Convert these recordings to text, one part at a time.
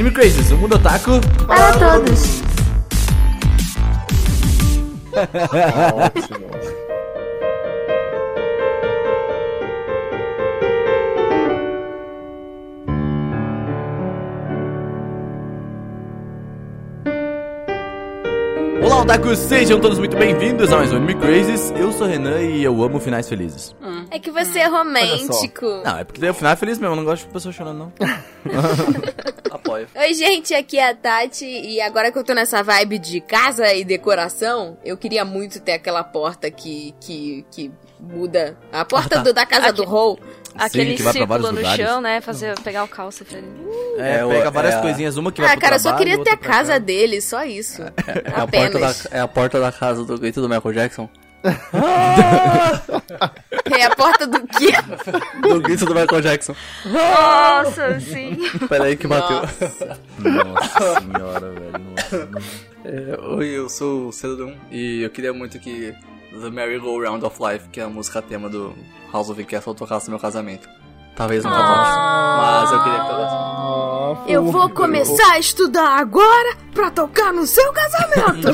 Anime Crazes, o mundo otaku. Para todos. Ótimo. Olá, otakus, sejam todos muito bem-vindos a mais um Anime Crazes. Eu sou o Renan e eu amo finais felizes. É que você é romântico. Não, é porque o final é feliz mesmo, eu não gosto de pessoa chorando, não. Apoio. Oi, gente, aqui é a Tati e agora que eu tô nessa vibe de casa e decoração, eu queria muito ter aquela porta que, que, que muda. A porta Ah, tá. do, da casa Aqui- do Hall. Aquele que vai pra vários círculo no lugares. chão, né? Fazer, pegar o calça pra ele. É, É, pega várias é coisinhas, uma que vai Ah, pro cara, eu só trabalho, queria ter a casa dele, só isso. É a, porta da, é a porta da casa do grito do Michael Jackson. É a porta do quê? Do grito do Michael Jackson. Nossa, sim. Pera aí que bateu. Nossa senhora, velho. Nossa. É, Oi, eu sou o Cedron e eu queria muito que The Merry Go Round of Life, que é a música tema do House of the Castle, tocasse no meu casamento. Talvez nunca toque, mas eu queria que tocasse. Eu vou começar a estudar agora pra tocar no seu casamento.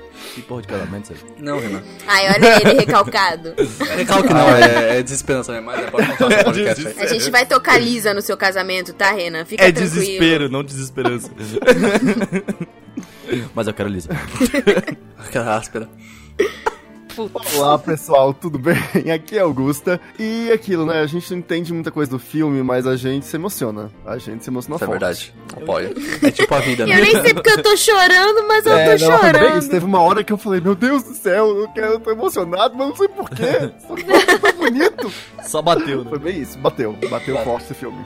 Que porra de casamento, sério? Não, Renan. Ai, olha ele recalcado. Recalque não, é, é desesperança mesmo, mas é pode contar no podcast. A gente vai tocar Lisa no seu casamento, tá, Renan? Fica É tranquilo. desespero, não desesperança. Mas eu quero Lisa. Aquela áspera. Olá pessoal, tudo bem? Aqui é Augusta. E aquilo, né? A gente não entende muita coisa do filme, mas a gente se emociona. A gente se emociona Isso é forte. verdade. Apoio. É tipo a vida, Eu né? nem sei porque eu tô chorando, mas eu É, tô não, foi bem chorando. isso. Teve uma hora que eu falei, meu Deus do céu, eu, quero, eu tô emocionado, mas não sei porquê. Só que foi tão bonito. Só bateu, né? Foi bem isso, bateu. Bateu forte esse filme.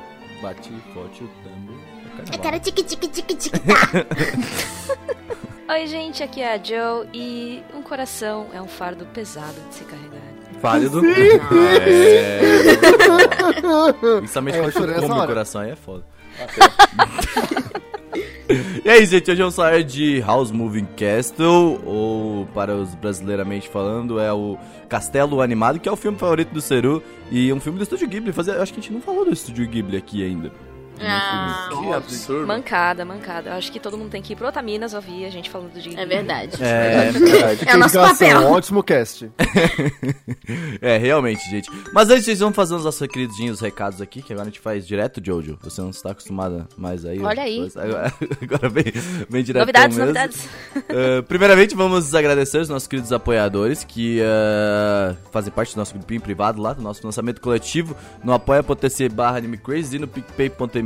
Bati forte o tambor. Eu quero tique tique tique tique tá. Oi, gente, aqui é a Joe e um coração é um fardo pesado de se carregar. Válido. É. Principalmente É, eu quando chorei tu come o coração, aí é foda. e aí, gente, hoje é um sair de House Moving Castle, ou para os brasileiramente falando, é o Castelo Animado, que é o filme favorito do Seru, e um filme do Estúdio Ghibli. Fazia, eu acho que a gente não falou do Estúdio Ghibli aqui ainda. Ah, Que absurdo. Mancada, mancada. Eu acho que todo mundo tem que ir pro Otaminas ouvir a gente falando de. é verdade. É, Verdade. É o nosso papel. Ótimo cast. é, realmente, gente. Mas antes, vocês vão fazer os nossos queridinhos recados aqui, que agora a gente faz direto, Jojo. Você não está acostumada mais aí. Olha aí. Agora, agora bem, bem direto Novidades, mesmo. novidades. Uh, primeiramente, vamos agradecer os nossos queridos apoiadores que uh, fazem parte do nosso grupinho privado lá, do nosso lançamento coletivo no apoia.se barra animecrazes e no picpay.me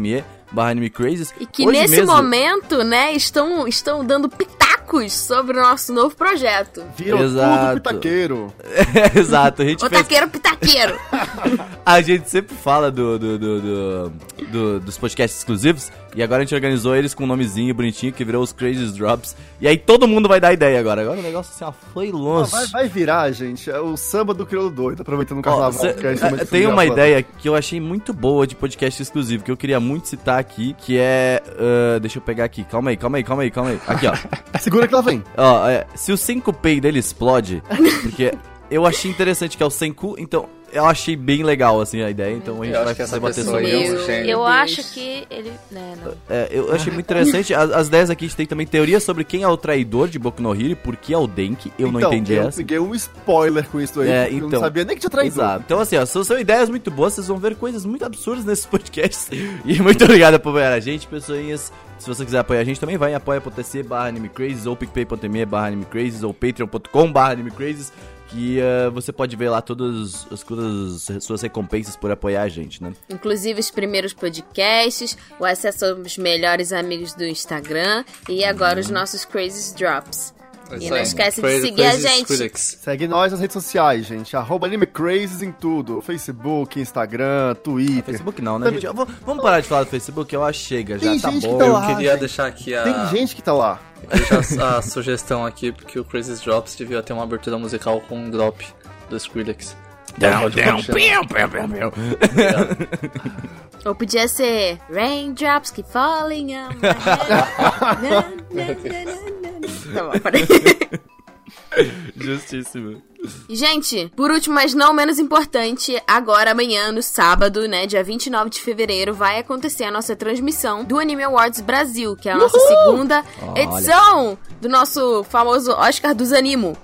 barra animecrazes. E que Hoje nesse mesmo- momento, né, estão, estão dando pitacos sobre o nosso novo projeto. Viram Exato. tudo pitaqueiro. Exato, a gente O fez... taqueiro pitaqueiro. A gente sempre fala do, do- do- do- do- dos podcasts exclusivos e agora a gente organizou eles com um nomezinho bonitinho que virou os Crazy Drops. E aí todo mundo vai dar ideia agora. Agora o negócio assim, ó, foi Ah, longe. vai, vai virar, gente, é o samba do crioulo doido, aproveitando o Ó, carnaval. cê- que eh, tem uma gravando. ideia que eu achei muito boa de podcast exclusivo, que eu queria muito citar aqui, que é. ah, deixa eu pegar aqui, calma aí, calma aí, calma aí, calma aí. Aqui, ó. Segura que ela vem. ó é, se o Senkupei dele explode, porque eu achei interessante que é o Senku, então eu achei bem legal assim a ideia, então a gente Eu vai essa debater pessoa sobre aí isso. Eu acho que ele. Né, não. É, eu achei muito interessante. As, as ideias aqui a gente tem também teoria sobre quem é o traidor de Boku no Hero e por que é o Denki. Eu não então, entendi eu essa. peguei um spoiler com isso aí, É, porque eu então. não sabia nem que tinha traído. Exato. Então, assim, ó, são, são ideias muito boas, vocês vão ver coisas muito absurdas nesses podcasts. E muito obrigado por apoiar a gente, pessoinhas. Se você quiser apoiar a gente também, vai em apoia.se barra animecrazes ou picpay.me barra animecrazes ou patreon.com barra animecrazes que eh, você pode ver lá todas as, todas as suas recompensas por apoiar a gente, né? Inclusive os primeiros podcasts, o acesso aos melhores amigos do Instagram e agora os nossos Crazy Drops. É E não esquece de Crazy- seguir a Crazy gente. Skrillex. Segue nós nas redes sociais, gente. Arroba AnimeCrazes em tudo. Facebook, Instagram, Twitter. Facebook não, né, gente? Vamos parar de falar do Facebook, eu acho que chega, já Tem tá gente que bom. tá Eu lá, queria gente. deixar aqui a, Tem gente que tá lá. deixar a, a sugestão aqui, porque o Crazy Drops devia ter uma abertura musical com um drop do Skrillex. Down, Pode down, continuar. piu, piu, piu, piu. Ou podia ser Raindrops keep falling on my head. Na, na, na, na, na. Tá bom, peraí. Justíssimo. Gente, por último, mas não menos importante, agora amanhã, no sábado, né, dia 29 de fevereiro, vai acontecer a nossa transmissão do Anime Awards Brasil, que é a nossa segunda Olha. edição do nosso famoso Oscar dos Animo.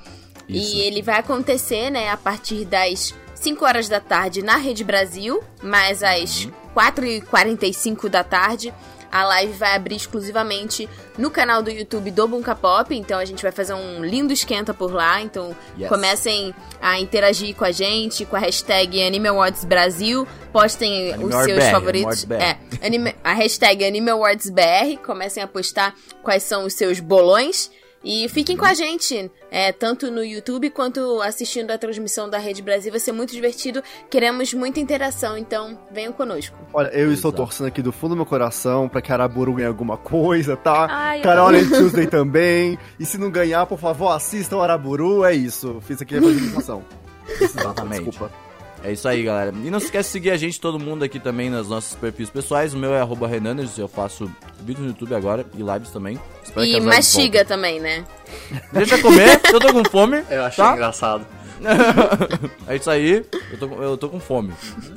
Isso. E ele vai acontecer, né, a partir das 5 horas da tarde na Rede Brasil, mais às 4h45 da tarde. A live vai abrir exclusivamente no canal do YouTube do Bunka Pop, então a gente vai fazer um lindo esquenta por lá. Então Yes. comecem a interagir com a gente, com a hashtag Anime Awards Brasil. Postem Anime os seus BR, favoritos. É, anime- a hashtag Anime Awards BR. Comecem a postar quais são os seus bolões. E fiquem com a gente, é, tanto no YouTube quanto assistindo a transmissão da Rede Brasil. Vai ser muito divertido. Queremos muita interação, então venham conosco. Olha, eu estou Exato. torcendo aqui do fundo do meu coração pra que a Araburu ganhe alguma coisa, tá? Ai, eu Carol and Tuesday também. E se não ganhar, por favor, assistam o Araburu. É isso. Fiz aqui a participação. Exatamente. Desculpa. É isso aí, galera. E não se esquece de seguir a gente, todo mundo aqui também, nos nossos perfis pessoais. O meu é arroba Renaners, eu faço vídeos no YouTube agora e lives também. Espero que E mastiga também, né? voltem. Deixa eu comer, eu tô com fome. Eu achei tá? engraçado. É isso aí, eu tô, com- eu tô com fome.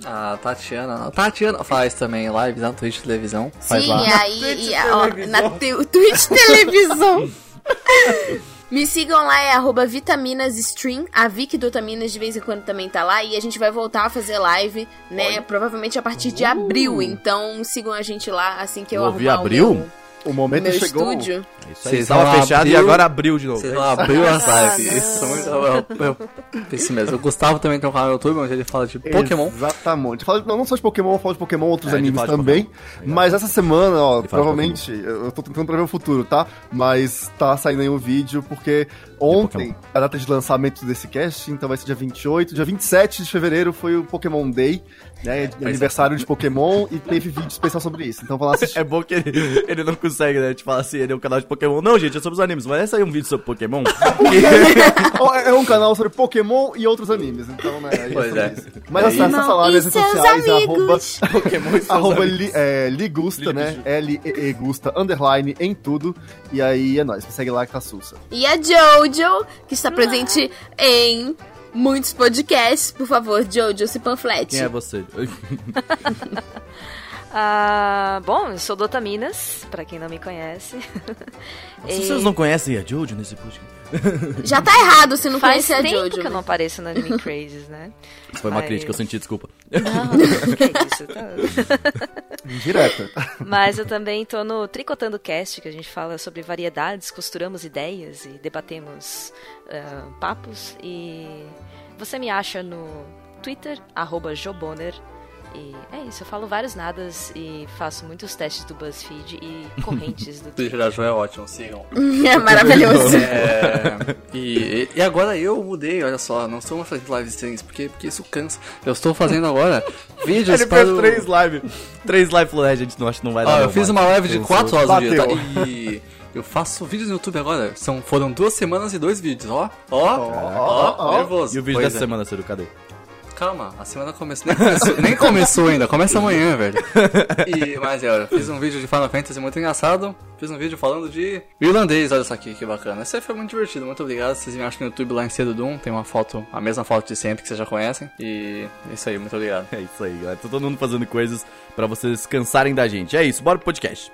A Tatiana. A Tatiana faz também lives na Twitch televisão. Faz Sim, lá. e aí. e a- ó, na te- Twitch Televisão. Me sigam lá, é arroba vitaminasstream. A Vicky do Vitaminas de vez em quando também tá lá. E a gente vai voltar a fazer live, né? Provavelmente a partir de abril. Então sigam a gente lá assim que eu, ouvi arrumar abril? o meu, O momento meu chegou. estúdio. Isso aí, Vocês tava vão fechado abrir e agora abriu de novo. Vocês vão abrir as Ah, lives. não. Isso é mesmo. O Gustavo também tem um canal no YouTube onde ele fala de Pokémon. Exatamente. Fala, não, não só de Pokémon, fala de Pokémon, outros É, animes também. Pokémon. Mas essa semana, ó, provavelmente, eu eu tô tentando prever o futuro, tá? Mas tá saindo aí um vídeo, porque ontem, a data de lançamento desse cast, então vai ser dia 28, dia 27 de fevereiro foi o Pokémon Day, né? é. aniversário de Pokémon, e teve vídeo especial sobre isso. Então vão lá assistir. É bom que ele, ele não consegue, né? Te falar assim, ele é um canal de Pokémon. Não, gente, é sobre os animes. Mas vai sair um vídeo sobre Pokémon? É um canal sobre Pokémon e outros animes, então, né? é Pois é. isso. Mas É acessa lá nas redes sociais, amigos. arroba Pokémon e Arroba li, é, Ligusta, né? L-E-E Gusta, underline, em tudo. E aí é nóis, me segue lá que tá sussa. E a Jojo, que está presente em muitos podcasts. Por favor, Jojo, se panflete. Quem é você? Ah, bom, eu sou Dota Minas, pra quem não me conhece. Se E vocês não conhecem a Jojo nesse podcast. Já tá errado se não Faz conhecer a tempo Jojo. que eu não apareço no Anime Crazes, né? Isso foi uma Mas- crítica, eu senti, desculpa. Não, que isso, tá... Direta. Mas eu também tô no Tricotando Cast, que a gente fala sobre variedades, costuramos ideias e debatemos ah, papos. E você me acha no Twitter, arroba Joboner. E é isso, eu falo vários nadas e faço muitos testes do BuzzFeed e correntes do O Twitter da Jo é ótimo, sigam. É maravilhoso. É, e, e agora eu mudei, olha só, não estou mais fazendo live streams, porque, porque isso cansa. Eu estou fazendo agora vídeos Ele para fez o... três lives. Três lives falou, é, gente, não acho que não vai dar. Ó, eu não, fiz uma live de Eu 4 sou- horas no dia, tá? Bateu. E eu faço vídeos no YouTube agora. São, foram duas semanas e dois vídeos, ó. Ó, ó, ó. nervoso. E o vídeo Pois dessa é. semana, Ciro, cadê? Calma, a semana começou, nem começou, nem começou ainda, começa amanhã, velho. E, mas é, fiz um vídeo de Final Fantasy muito engraçado, fiz um vídeo falando de irlandês, olha só aqui, que bacana. Esse foi muito divertido, muito obrigado. Vocês me acham no YouTube lá em Cedo Doom, tem uma foto, a mesma foto de sempre que vocês já conhecem. E é isso aí, muito obrigado. É isso aí, galera. Todo mundo fazendo coisas pra vocês cansarem da gente. É isso, bora pro podcast.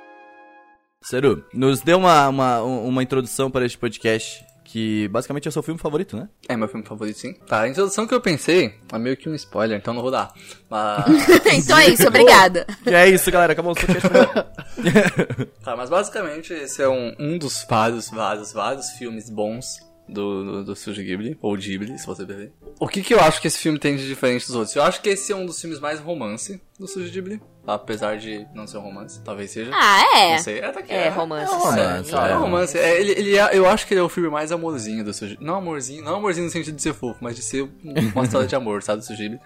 Ceru, nos dê uma, uma, uma introdução para este podcast, que basicamente é o seu filme favorito, né? É meu filme favorito, sim. Tá, a introdução que eu pensei é meio que um spoiler, então não vou dar. Mas. então é isso, obrigada. E é isso, galera. Acabou o. Tá, mas basicamente esse é um, um dos vários, vários, vários filmes bons do, do, do Studio Ghibli, ou Ghibli, se você preferir. O que que eu acho que esse filme tem de diferente dos outros? Eu acho que esse é um dos filmes mais romance do Studio Ghibli, apesar de não ser um romance, talvez seja. Ah, é. Não sei, é, tá aqui, É, romance, É, sim. romance, é, é é. romance. É, ele, ele é- eu acho que ele é o filme mais amorzinho do Studio Não amorzinho, não amorzinho no sentido de ser fofo, mas de ser uma história de amor, sabe, do Ghibli.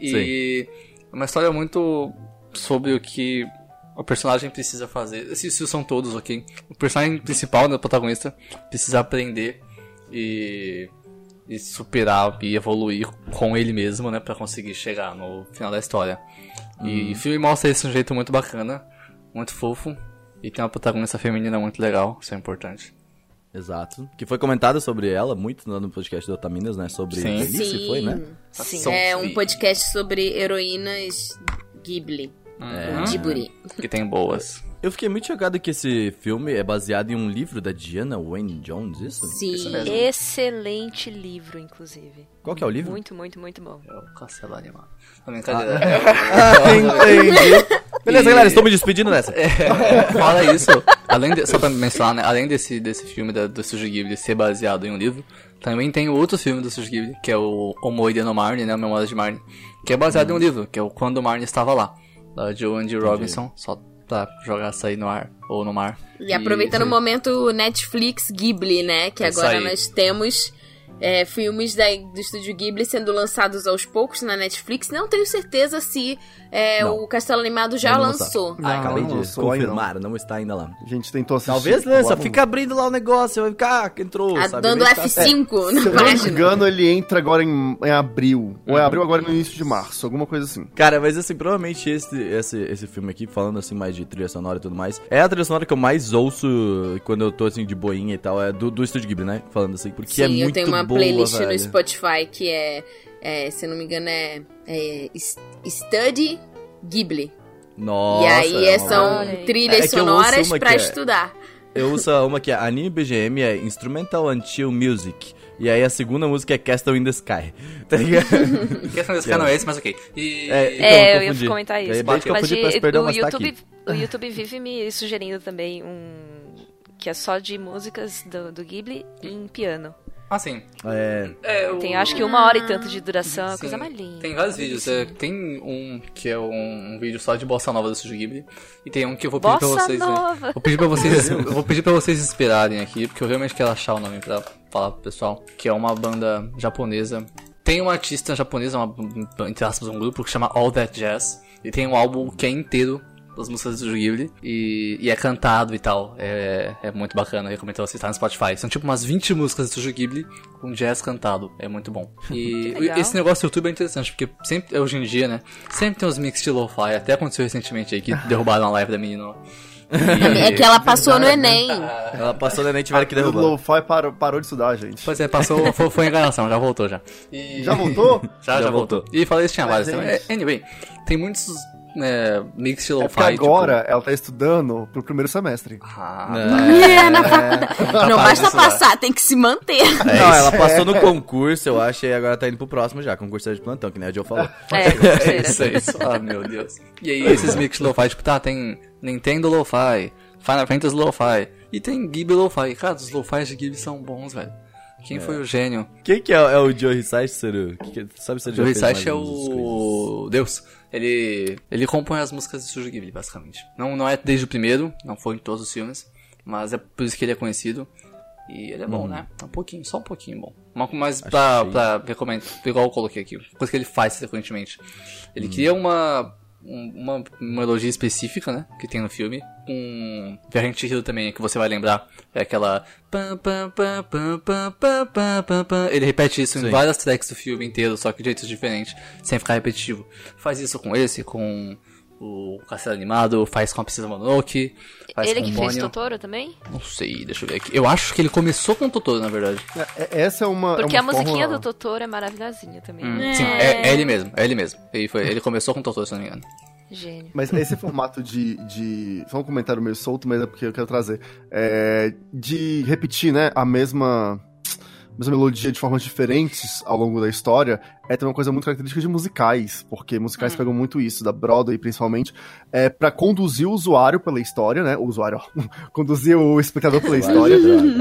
E é uma história muito sobre o que o personagem precisa fazer. Esses isso são todos, ok? O personagem principal, né, o protagonista, precisa aprender e, e superar e evoluir com ele mesmo, né, pra conseguir chegar no final da história. E o filme mostra isso de um jeito muito bacana, muito fofo, e tem uma protagonista feminina muito legal, isso é importante. Exato. Que foi comentado sobre ela muito no podcast do Otaminas, né? Sobre Sim. velhice, foi, né? Sim. É um podcast sobre heroínas Ghibli. Uhum. Ghibli. Que tem boas. Eu fiquei muito chocado que esse filme é baseado em um livro da Diana Wayne Jones, isso? Sim. Isso mesmo. Excelente livro, inclusive. Qual que é o livro? Muito, muito, muito bom. É o Castelo Animado. Não, brincadeira. Ah, entendi. Beleza, E- galera, estou me despedindo dessa. Fala isso, além de, só pra mencionar, né? Além desse, desse filme da, do Studio Ghibli ser baseado em um livro, também tem outro filme do Studio Ghibli, que é o Omoide no Marne, né? Memórias de Marne, que é baseado em um livro, que é o Quando Marne Estava Lá, da Joan D. Robinson, só pra jogar aí no ar, ou no mar. E aproveitando o momento Netflix Ghibli, né? Que Isso agora nós temos é, filmes da- do estúdio Ghibli sendo lançados aos poucos na Netflix. Não tenho certeza se é, Não. o Castelo Animado já não lançou. Ah, acabei não de lançou confirmar, não está ainda lá. A gente tentou assistir. Talvez, no- fica abrindo lá o negócio, vai ficar, ah, entrou, Ah, sabe? dando Vê se tá- F5 Se na eu não me engano, ele entra agora em, em abril. Ou é abril agora no início de março, alguma coisa assim. Cara, mas assim, provavelmente esse, esse, esse filme aqui, falando assim mais de trilha sonora e tudo mais, é a trilha sonora que eu mais ouço quando eu tô assim de boinha e tal, é do, do Estúdio Ghibli, né? Falando assim, porque Sim, é muito eu tenho uma boa, playlist velho. no Spotify que é, é, se eu não me engano, é, é Study Ghibli. Nossa, e aí é é- uma são aí. trilhas É ouço sonoras é- estudar. Eu uso uma que é Anime BGM, é Instrumental Until Music. E aí a segunda música é Castle in the Sky. Tá ligado? Questão desse cara não é esse, mas ok. E... É, Então, é, eu ia comentar isso. Mas confundi, de- o, mas tá YouTube, aqui. o YouTube vive me sugerindo também um. que é só de músicas do, do Ghibli em piano. Ah, sim. É, É, o- Tem acho que uma hora e tanto de duração, é Sim, coisa mais linda. Tem vários vídeos. é, tem um que é um, um vídeo só de bossa nova do Studio Ghibli. E tem um que eu vou pedir pra Bossa vocês. né, nova! Vou pedir pra vocês. eu vou pedir para vocês esperarem aqui, porque eu realmente quero achar o nome pra falar pro pessoal. Que é uma banda japonesa. Tem uma artista japonesa, uma, entre aspas, um grupo que chama All That Jazz. E tem um álbum que é inteiro das músicas do Ghibli e, e é cantado e tal. É, é muito bacana, eu recomendo você estar no Spotify. São tipo umas 20 músicas do Studio Ghibli com jazz cantado. É muito bom. E esse negócio do YouTube é interessante, porque sempre, hoje em dia, né? Sempre tem uns mix de lo-fi. Até aconteceu recentemente aí que derrubaram a live da menina. lá. É que ela passou no Enem. ela passou da net tiveram que O derrubar. Lo-Fi parou, parou de estudar, gente. Pois é, passou, foi, foi enganação, já voltou já. E- Já voltou? já, já, Já voltou. E falei isso tinha vários. gente. Então, é, anyway, tem muitos é, mix de É lo-fi. porque tipo- agora ela tá estudando pro primeiro semestre. Ah, É, na faculdade. Não basta né? passar, tem que se manter. Não, ela passou no concurso, eu acho, e agora tá indo pro próximo já, concurso de plantão, que nem a Joe falou. É, É isso, é isso. Ah, meu Deus. E aí, esses mix de lo-fi, tipo, tá, tem Nintendo Lo-Fi, Final Fantasy Lo-Fi, e tem Ghibli Lo-Fi. Cara, os Lo-Fis de Ghibli são bons, velho. Quem foi o gênio? Quem que é, é o Joe Hisaishi, Seru? Que que- sabe se ele Joe Hisaishi é o Deus. Ele, ele compõe as músicas do Studio Ghibli, basicamente. Não, não é desde o primeiro, não foi em todos os filmes, mas é por isso que ele é conhecido. E ele é bom, né? Um pouquinho, só um pouquinho bom. Mas pra, pra recomendar, igual eu coloquei aqui, coisa que ele faz frequentemente. Ele cria uma, uma, uma melodia específica, né? Que tem no filme. Um Verrent Hill também, que você vai lembrar. É aquela. Ele repete isso Sim. em várias tracks do filme inteiro, só que de jeitos diferentes, sem ficar repetitivo. Faz isso com esse, com o Castelo Animado, faz com a Princesa Mononoke, faz Ele com que o fez. Totoro também? Não sei, deixa eu ver aqui. Eu acho que ele começou com o Totoro, na verdade. É- Essa é uma. Porque é a uma musiquinha forma... do Totoro é maravilhosinha também. Hum, Sim, é, é ele mesmo, é ele mesmo. Ele, foi, ele começou com o Totoro, se não me engano. Gênio. Mas esse formato de, de. Só um comentário meio solto, mas é porque eu quero trazer. É, de repetir, né, a mesma. Mesma melodia de formas diferentes ao longo da história é também uma coisa muito característica de musicais, porque musicais pegam muito isso, da Broadway principalmente, é para conduzir o usuário pela história, né? O usuário, ó, conduzir o espectador pela história.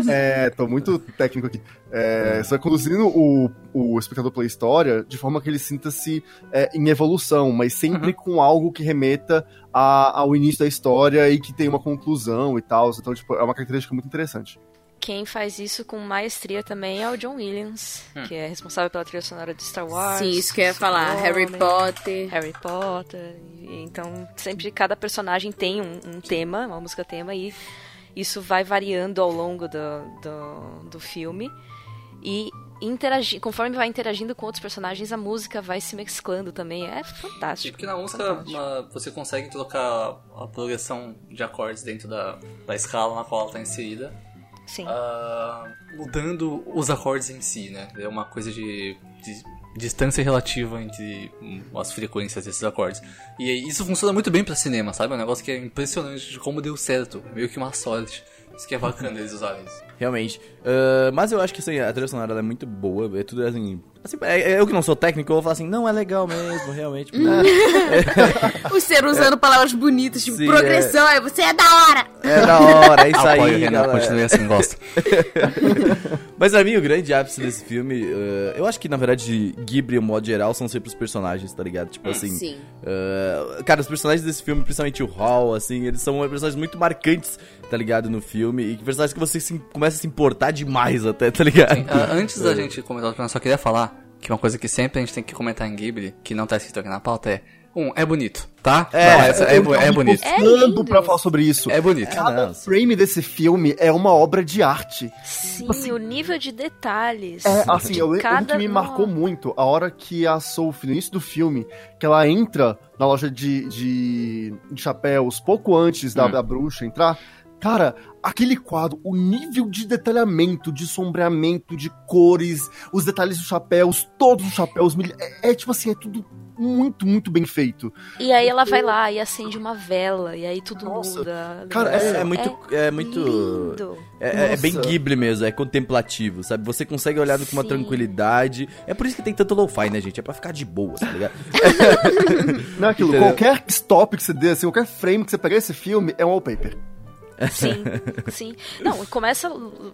É, tô muito técnico aqui. É, Você vai conduzindo o, o espectador pela história de forma que ele sinta-se é, em evolução, mas sempre com algo que remeta a- ao início da história e que tem uma conclusão e tal. Então, tipo, é uma característica muito interessante. Quem faz isso com maestria também é o John Williams, Hum. que é responsável pela trilha sonora de Star Wars. Sim, isso que eu ia falar. Super Harry Homem, Potter. Harry Potter. e- Então, sempre cada personagem tem um, um tema, uma música tema, e isso vai variando ao longo do, do, do filme. E interagi conforme vai interagindo com outros personagens, a música vai se mesclando também. É fantástico. Porque na música uma- você consegue trocar a progressão de acordes dentro da, da escala na qual ela está inserida. Sim. ah, mudando os acordes em si, né? É uma coisa de, de distância relativa entre hum, as frequências desses acordes. E isso funciona muito bem pra cinema, sabe? É um negócio que é impressionante de como deu certo. Meio que uma sorte. Isso que é bacana eles usarem isso. Realmente. Ah, mas eu acho que assim, a trilha sonora ela é muito boa. É tudo assim. Assim, é- é eu que não sou técnico, eu vou falar assim, não, é legal mesmo, realmente. O ser usando palavras bonitas, tipo Sim, progressão, aí você é da hora. É da hora, é isso Apoio, aí, Renan, galera. continue assim, gosto. Mas pra mim, o grande ápice desse filme, eh, eu acho que na verdade Ghibli, no modo geral, são sempre os personagens, tá ligado? Tipo assim. Sim. eh, cara, os personagens desse filme, principalmente o Hall, assim, eles são personagens muito marcantes, tá ligado? No filme. E personagens que você se, começa a se importar demais até, tá ligado? Ah, antes da gente comentar o filme, eu só queria falar que uma coisa que sempre a gente tem que comentar em Ghibli, que não tá escrito aqui na pauta, é... Um, é bonito, tá? É, Não, essa- é, bo- é bonito. É Tanto lindo. pra falar sobre isso. É bonito. Cada não, sim. frame desse filme é uma obra de arte. Sim, o nível de detalhes. É, assim, de eu lembro cada que me marcou muito a hora que a Sophie, no início do filme, que ela entra na loja de, de, de chapéus pouco antes da, Hum. da bruxa entrar. Cara, aquele quadro, o nível de detalhamento, de sombreamento, de cores, os detalhes dos chapéus, todos os chapéus, é, é tipo assim, é tudo muito, muito bem feito. E aí ela vai lá e acende uma vela, e aí tudo Nossa, muda. cara, É, é muito. É, muito. lindo. É, é bem. Ghibli mesmo, é contemplativo, sabe? Você consegue olhar com uma tranquilidade. É por isso que tem tanto lo-fi, né, gente? É pra ficar de boa, tá ligado? Não é aquilo, Entendeu? qualquer stop que você dê, assim, qualquer frame que você pegar esse filme é um wallpaper. Sim, sim. Não, começa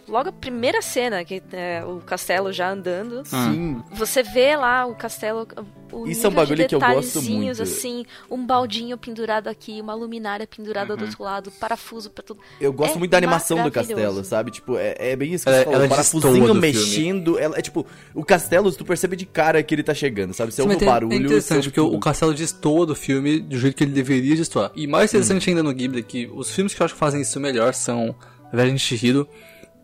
logo a primeira cena, que é o castelo já andando. Sim. Você vê lá o castelo, o Isso é um bagulho que eu gosto muito. assim, um baldinho pendurado aqui, uma luminária pendurada Uhum. do outro lado, parafuso pra tudo. Eu gosto É muito da animação do castelo, sabe? Tipo, é, é bem isso que Ela- você falou. ela O parafusinho do mexendo. Ela, é tipo, o castelo, tu percebe de cara que ele tá chegando, sabe? Você Sim, ouve mas o tem- barulho. É interessante, ouve porque o, tudo. o castelo destoa do filme do jeito que ele deveria destoar. E mais interessante ainda no Ghibli é que os filmes que eu acho que fazem isso melhor são Viagem de Chihiro,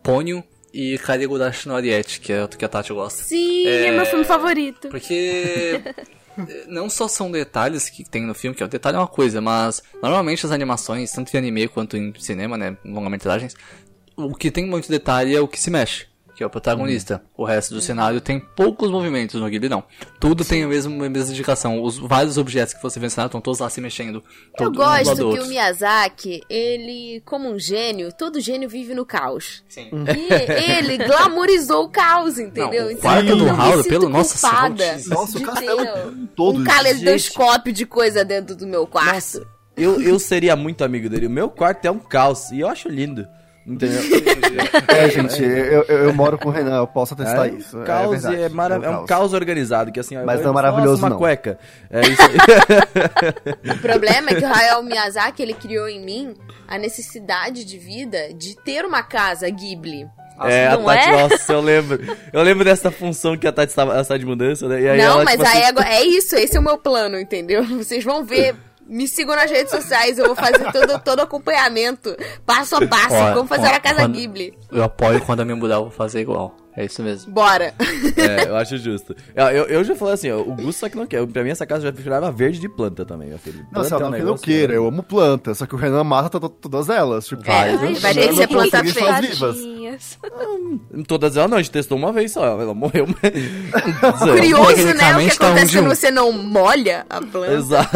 Ponyo e Karigurashi no Ariete, que é outro que a Tati gosta. Sim, é, É. meu filme favorito. Porque eh, não só são detalhes que tem no filme, que o detalhe é uma coisa, mas normalmente as animações, tanto em anime quanto em cinema, né, longa-metragens, o que tem muito detalhe é o que se mexe, que é o protagonista. O resto do cenário tem poucos movimentos no Ghibli, não. Tudo tem a mesma, a mesma indicação. Os vários objetos que você vê no cenário estão todos lá se mexendo. Eu todo um gosto que outro. o Miyazaki, ele, como um gênio, todo gênio vive no caos. Sim. E ele glamorizou o caos, entendeu? Não, o Então, quarto eu do Howard, pelo- nossa. Nossa, o de castelo ter todo. um caleidoscópio de coisa dentro do meu quarto. Eu, eu seria muito amigo dele. O meu quarto é um caos e eu acho lindo. Entendeu? É, gente, eu, eu, eu moro com o Renan, eu posso atestar É, isso. caos verdade, é, mara- é um caos organizado, que assim, Mas eu- não é maravilhoso, nossa, uma não. cueca. É isso aí. O problema é que o Hayao Miyazaki, ele criou em mim a necessidade de vida de ter uma casa Ghibli. é, a Tati, é? nossa, eu lembro. Eu lembro dessa função que a Tati estava, de mudança, né? E aí Não, ela, mas tipo, aí assim, é isso, esse é o meu plano, entendeu? Vocês vão ver. Me sigam nas redes sociais, eu vou fazer todo, todo acompanhamento, passo a passo, como fazer ó, a casa quando- Ghibli. Eu apoio quando eu me mudar, eu vou fazer igual. É isso mesmo. Bora. É, eu acho justo. Eu, eu, eu já falei assim, ó, o Gusto só que não quer. Pra mim, essa casa já virava verde de planta também, meu filho. Não, Planta se é um não que eu negócio- queira, eu amo planta, só que o Renan mata to- todas elas. Tipo, Vai, eu- vai eu ter que não ser planta feia. Tadinhas. Todas elas não, a gente testou uma vez só, ela morreu. mas- Curioso, né? O que tá um acontece de um. quando você não molha a planta. Exato.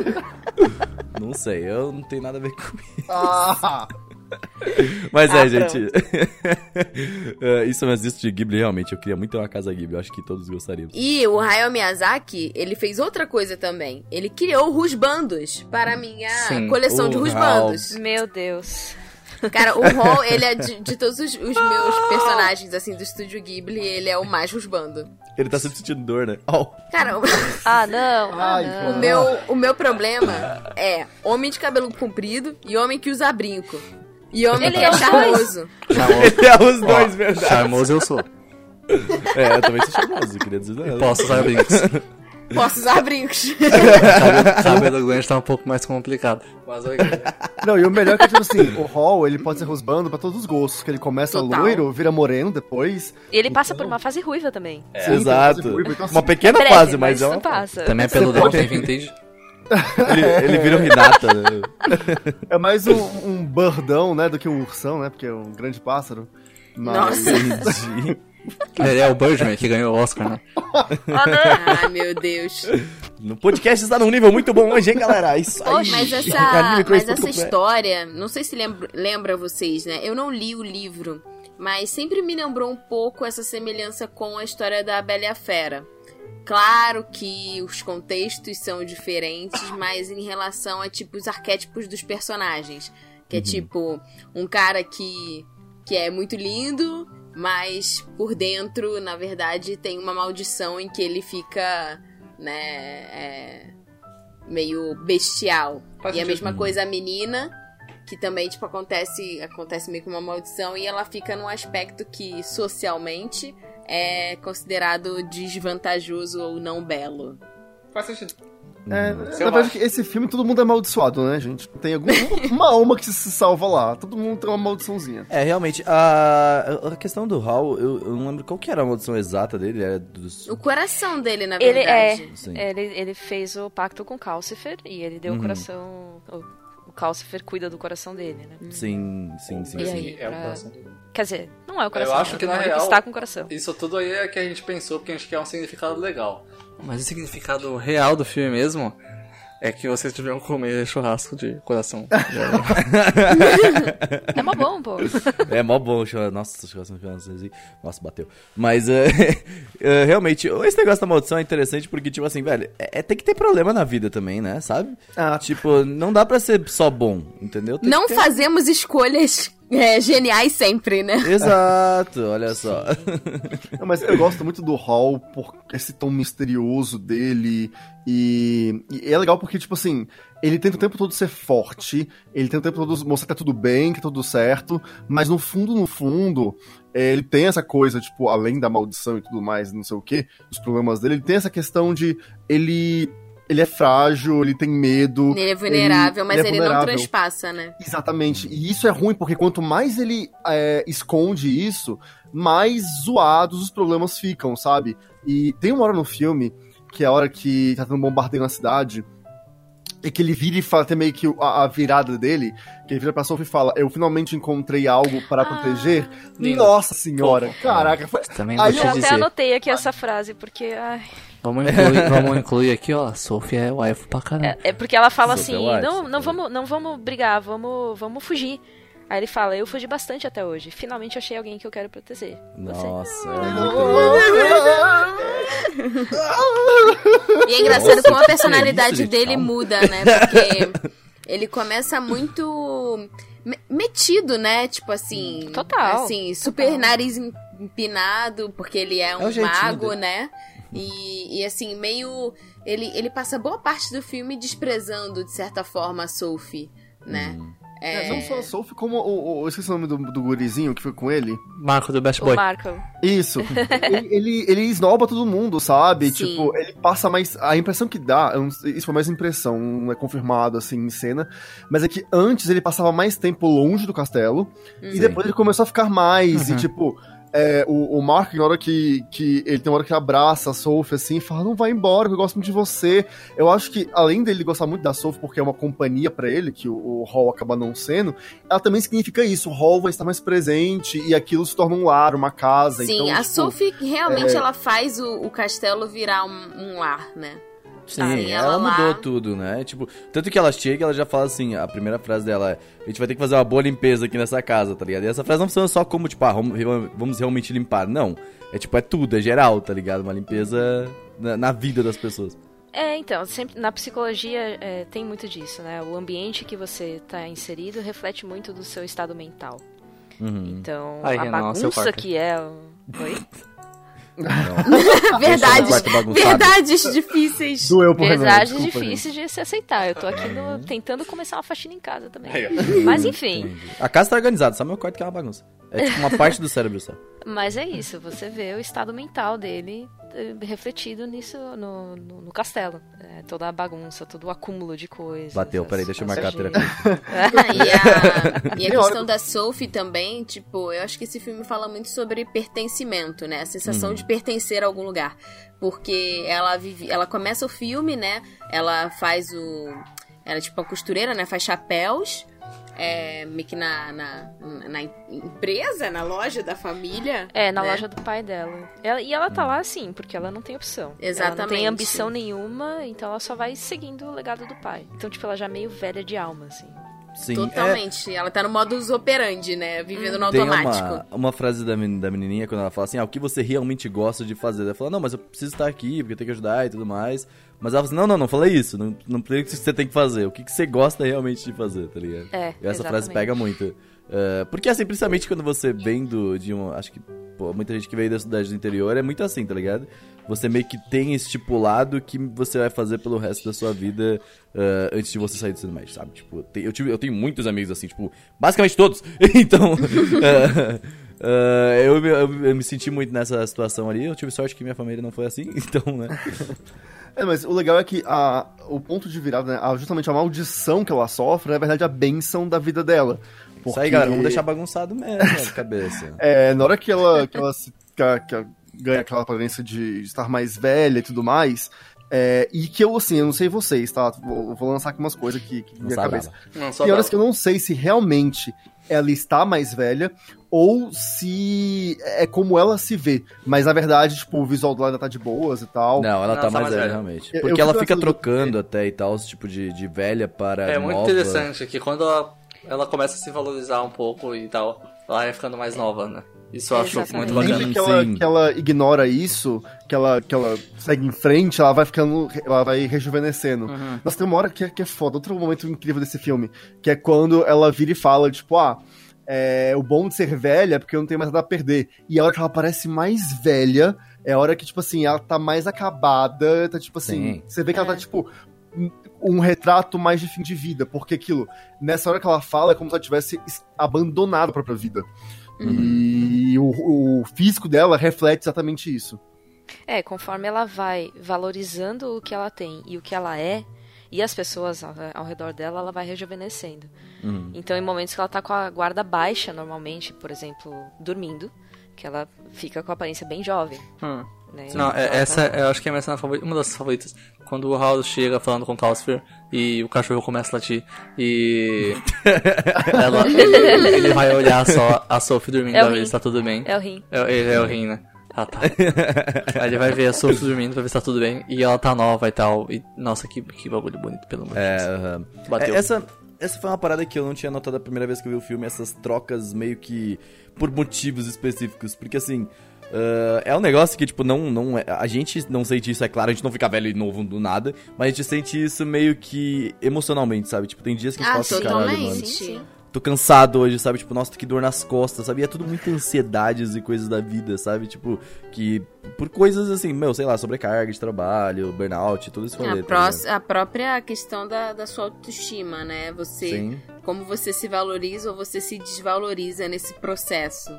não sei, eu não tenho nada a ver com isso. Ah, Mas Ah, é, gente. É, isso, mas isso de Ghibli, realmente, eu queria muito ter uma casa Ghibli. Eu acho que todos gostaríamos. E o Hayao Miyazaki, ele fez outra coisa também. Ele criou rusbandos para a minha Sim. coleção de rusbandos. Meu Deus. Cara, o Hall, ele é de, de todos os, os meus personagens, assim, do estúdio Ghibli, ele é o mais rusbando. Ele tá sempre sentindo dor, né? Oh, Cara, o, Ah, não. Ah, Ai, não. o meu, o meu problema é homem de cabelo comprido e homem que usa brinco. E homem Ele que é é os charmoso. Charmoso. ele é os dois, verdade. Charmoso eu sou. É, eu também sou charmoso, queria dizer. Posso usar brincos. Posso usar brincos. Cabelo grande tá um pouco mais complicado. Mas ok. Não, e o melhor é que, tipo assim, o Hall, ele pode ser rusbando pra todos os gostos, que ele começa Total. loiro, vira moreno depois. E ele passa por uma fase ruiva também. Sim, Exato. ruiva, então, assim, Uma pequena Breve, fase, mas, é isso uma. passa. Também é peludão, tem vintage. Ele, ele vira o Hinata, né? É mais um, um burdão, né, do que um ursão, né? Porque é um grande pássaro. Mas... Nossa. Ele é o Birdman que ganhou o Oscar, né? Ai, meu Deus. No podcast está num nível muito bom hoje, hein, galera? Isso aí. Mas essa, mas essa com. história, não sei se lembra, lembra vocês, né? Eu não li o livro, mas sempre me lembrou um pouco essa semelhança com a história da Bela e a Fera. Claro que os contextos são diferentes, mas em relação a tipo os arquétipos dos personagens, que é tipo um cara que que é muito lindo, mas por dentro, na verdade, tem uma maldição em que ele fica, né, é, meio bestial. Faz e a mesma coisa a menina, que também, tipo, acontece, acontece meio que uma maldição e ela fica num aspecto que socialmente é considerado desvantajoso ou não belo. Faz sentido. É, Seu na verdade, esse filme todo mundo é amaldiçoado, né, gente? Tem alguma uma alma que se salva lá. Todo mundo tem uma maldiçãozinha. É, realmente, a, a questão do Hal, eu, eu não lembro qual que era a maldição exata dele, era dos... O coração dele, na Ele é. verdade. Sim. Ele, ele fez o pacto com Calcifer e ele deu o Uhum. coração. O, o Calcifer cuida do coração dele, né? Sim, sim, sim, E sim. aí? É o pra- coração. Quer dizer, não é o coração. acho é o que, na real- está com o coração. Isso tudo aí é que a gente pensou porque a gente quer um significado legal. Mas o significado real do filme mesmo é que vocês deviam comer churrasco de coração. É mó bom, pô. É mó bom, churrasco. Nossa, churrasco assim. Nossa, bateu. Mas, é, é, realmente, esse negócio da maldição é interessante porque, tipo assim, velho, é, é- tem que ter problema na vida também, né? Sabe? Ah, Tipo, não dá pra ser só bom, entendeu? Tem Não que ter- fazemos escolhas é, geniais sempre, né? Exato, olha só. Não, mas eu gosto muito do Hall por esse tom misterioso dele. E, e é legal porque, tipo assim, ele tenta o tempo todo ser forte, ele tenta o tempo todo mostrar que tá tudo bem, que tá tudo certo, mas no fundo, no fundo, é, ele tem essa coisa, tipo, além da maldição e tudo mais, não sei o que, os problemas dele, ele tem essa questão de ele. Ele é frágil, ele tem medo. Ele é vulnerável, ele mas é ele não vulnerável. transpassa, né? Exatamente. E isso é ruim, porque quanto mais ele é, esconde isso, mais zoados os problemas ficam, sabe? E tem uma hora no filme, que é a hora que tá tendo um bombardeio na cidade, e que ele vira e fala, até meio que a, a virada dele, que ele vira pra Sophie e fala, eu finalmente encontrei algo para proteger. lindo. Nossa senhora, caraca. Foi... Também Aí eu Eu até dizer. anotei aqui essa frase, porque. ai, Vamos incluir, vamos incluir aqui, ó. Sophie é wife pra caramba. é, é porque ela fala Sophie assim: White, não, Sophie não, vamos, não vamos brigar, vamos, vamos fugir. Aí ele fala: Eu fugi bastante até hoje. Finalmente achei alguém que eu quero proteger. Você. Nossa, é muito. E é engraçado Nossa, como a personalidade dele calma. muda, né? Porque ele começa muito me- metido, né? Tipo assim. Total, Assim, super nariz em- empinado, porque ele é um o jeitinho mago, dele. né? E, e assim, meio. Ele, ele passa boa parte do filme desprezando, de certa forma, a Sophie, né? É, não só a Sophie, como o, o, eu esqueci o nome do, do gurizinho que foi com ele. Marco do Best O Boy. Marco. Isso. ele, ele, ele esnoba todo mundo, sabe? Sim. Tipo, ele passa mais. A impressão que dá, isso foi mais impressão, não é confirmado assim em cena, mas é que antes ele passava mais tempo longe do castelo, e depois ele começou a ficar mais, Uhum. e tipo. É, o, o Mark, na hora que, que ele tem uma hora que abraça a Sophie assim, e fala: Não vai embora, que eu gosto muito de você. Eu acho que, além dele gostar muito da Sophie, porque é uma companhia pra ele, que o, o Hall acaba não sendo, ela também significa isso: o Hall vai estar mais presente e aquilo se torna um lar, uma casa. Sim, então, a tipo, Sophie realmente é- ela faz o, o castelo virar um, um lar, né? Sim, Assim, ela, ela lá- mudou tudo, né? Tipo, tanto que ela chega, ela já fala assim, a primeira frase dela é, a gente vai ter que fazer uma boa limpeza aqui nessa casa, tá ligado? E essa frase não funciona só como, tipo, ah, vamos, realmente limpar. Não. É tipo, é tudo, é geral, tá ligado? Uma limpeza na, na vida das pessoas. É, então, sempre na psicologia é, tem muito disso, né? O ambiente que você está inserido reflete muito do seu estado mental. Uhum. Então, Aí, a Renan, bagunça que é. o- Verdades, verdades difíceis. Doeu pro Renan, Verdades desculpa, gente. difíceis de se aceitar. Eu tô aqui no- tentando começar uma faxina em casa também. Mas enfim. A casa tá organizada, só meu quarto que é uma bagunça. É tipo uma parte do cérebro só. mas é isso. Você vê o estado mental dele eh, refletido nisso no, no, no castelo. É, toda a bagunça, todo o acúmulo de coisas. Bateu, peraí, deixa eu marcar a terapia. Ah, e a, e a questão da Sophie também, tipo, eu acho que esse filme fala muito sobre pertencimento, né? A sensação de pertencer a algum lugar. Porque ela vive, ela começa o filme, né? Ela faz o. Ela é tipo a costureira, né? Faz chapéus. É, meio que na, na, na empresa, na loja da família. É, na né? loja do pai dela. Ela- e ela tá lá assim, porque ela não tem opção. Ela não Exatamente. tem ambição nenhuma, então ela só vai seguindo o legado do pai. Então, tipo, ela já é meio velha de alma, assim. Sim, é- Totalmente. Ela tá no modus operandi, né? Vivendo no Tem automático. uma, uma frase da, men- da menininha quando ela fala assim, ah, o que você realmente gosta de fazer? Ela fala, não, mas eu preciso estar aqui, porque eu tenho que ajudar e tudo mais. Mas ela fala assim, não, não, não falei isso, não, não falei o que você tem que fazer, o que, que você gosta realmente de fazer, tá ligado? É, E essa frase exatamente. pega muito. É, porque assim, principalmente quando você vem do, de um. Acho que pô, muita gente que veio da cidade do interior é muito assim, tá ligado? Você meio que tem estipulado o que você vai fazer pelo resto da sua vida é, antes de você sair do ensino médio, sabe? Tipo, tem- eu, tive, eu tenho muitos amigos assim, tipo, basicamente todos. então. é, é, eu, me- eu, eu me senti muito nessa situação ali. Eu tive sorte que minha família não foi assim, então, né? É, mas o legal é que a, o ponto de virada, né, a- justamente a maldição que ela sofre, é, na verdade, a benção da vida dela. Isso aí, galera, vamos deixar bagunçado mesmo a cabeça. É, na hora que ela, que ela, se, que que ela ganha aquela aparência de estar mais velha e tudo mais, é, e que eu, assim, eu não sei vocês, tá? Vou, vou lançar aqui umas coisas que, que minha sabe cabeça. Não, Tem horas que eu não sei se realmente ela está mais velha ou se é como ela se vê. Mas na verdade, tipo, o visual dela ainda tá de boas e tal. Não, ela Não, tá tá mais mais velha, velha. realmente. Eu- Porque eu ela fico fica assim, trocando até e tal, tipo de, de velha para É muito nova. interessante que quando ela, ela começa a se valorizar um pouco e tal, ela vai ficando mais nova, né? Isso eu acho Exatamente. muito bacana. Sempre que ela, Sim. que ela ignora isso, que ela, que ela segue em frente, ela vai ficando. Ela vai rejuvenescendo. Uhum. Nossa, tem uma hora que é, que é foda. Outro momento incrível desse filme, que é quando ela vira e fala, tipo, ah. É, o bom de ser velha é porque eu não tenho mais nada a perder. E a hora que ela parece mais velha, é a hora que, tipo assim, ela tá mais acabada, tá tipo assim. Sim. Você vê que ela tá, tipo, um- retrato mais de fim de vida. Porque aquilo, nessa hora que ela fala, é como se ela tivesse es- abandonado a própria vida. E o, o físico dela reflete exatamente isso. É, conforme ela vai valorizando o que ela tem e o que ela é, e as pessoas ao, ao redor dela, ela vai rejuvenescendo. Uhum. Então, em momentos que ela tá com a guarda baixa, normalmente, por exemplo, dormindo, que ela fica com a aparência bem jovem. Hum. Né? Não, é- essa eu acho que é a minha cena favorita, uma das favoritas. Quando o House chega falando com o Calcifer e o cachorro começa a latir e ela, ele, ele vai olhar só a Sophie dormindo É pra ver se tá tudo bem. É o rim. É, ele é o rim, né? Ah, tá. Aí ele vai ver a Sophie dormindo pra ver se tá tudo bem. E ela tá nova e tal. E, nossa, que, que bagulho bonito, pelo amor de É, Deus. aham. Bateu. É, essa, essa foi uma parada que eu não tinha notado a primeira vez que eu vi o filme, essas trocas meio que por motivos específicos. Porque assim. Ah, é um negócio que, tipo, não, não é- A gente não sente isso, é claro, a gente não fica velho e novo do nada, mas a gente sente isso meio que emocionalmente, sabe? Tipo, tem dias que a gente Ah, fala caralho, mano. totalmente. Sim. tô cansado hoje, sabe? Tipo, nossa, tô que dor nas costas, sabe? E é tudo muita ansiedades e coisas da vida, sabe? Tipo, que por coisas assim, meu, sei lá, sobrecarga de trabalho, burnout, tudo isso A, rolê, tá pró- ligado? a própria questão da, da sua autoestima, né? Você, Sim. como você se valoriza ou você se desvaloriza nesse processo.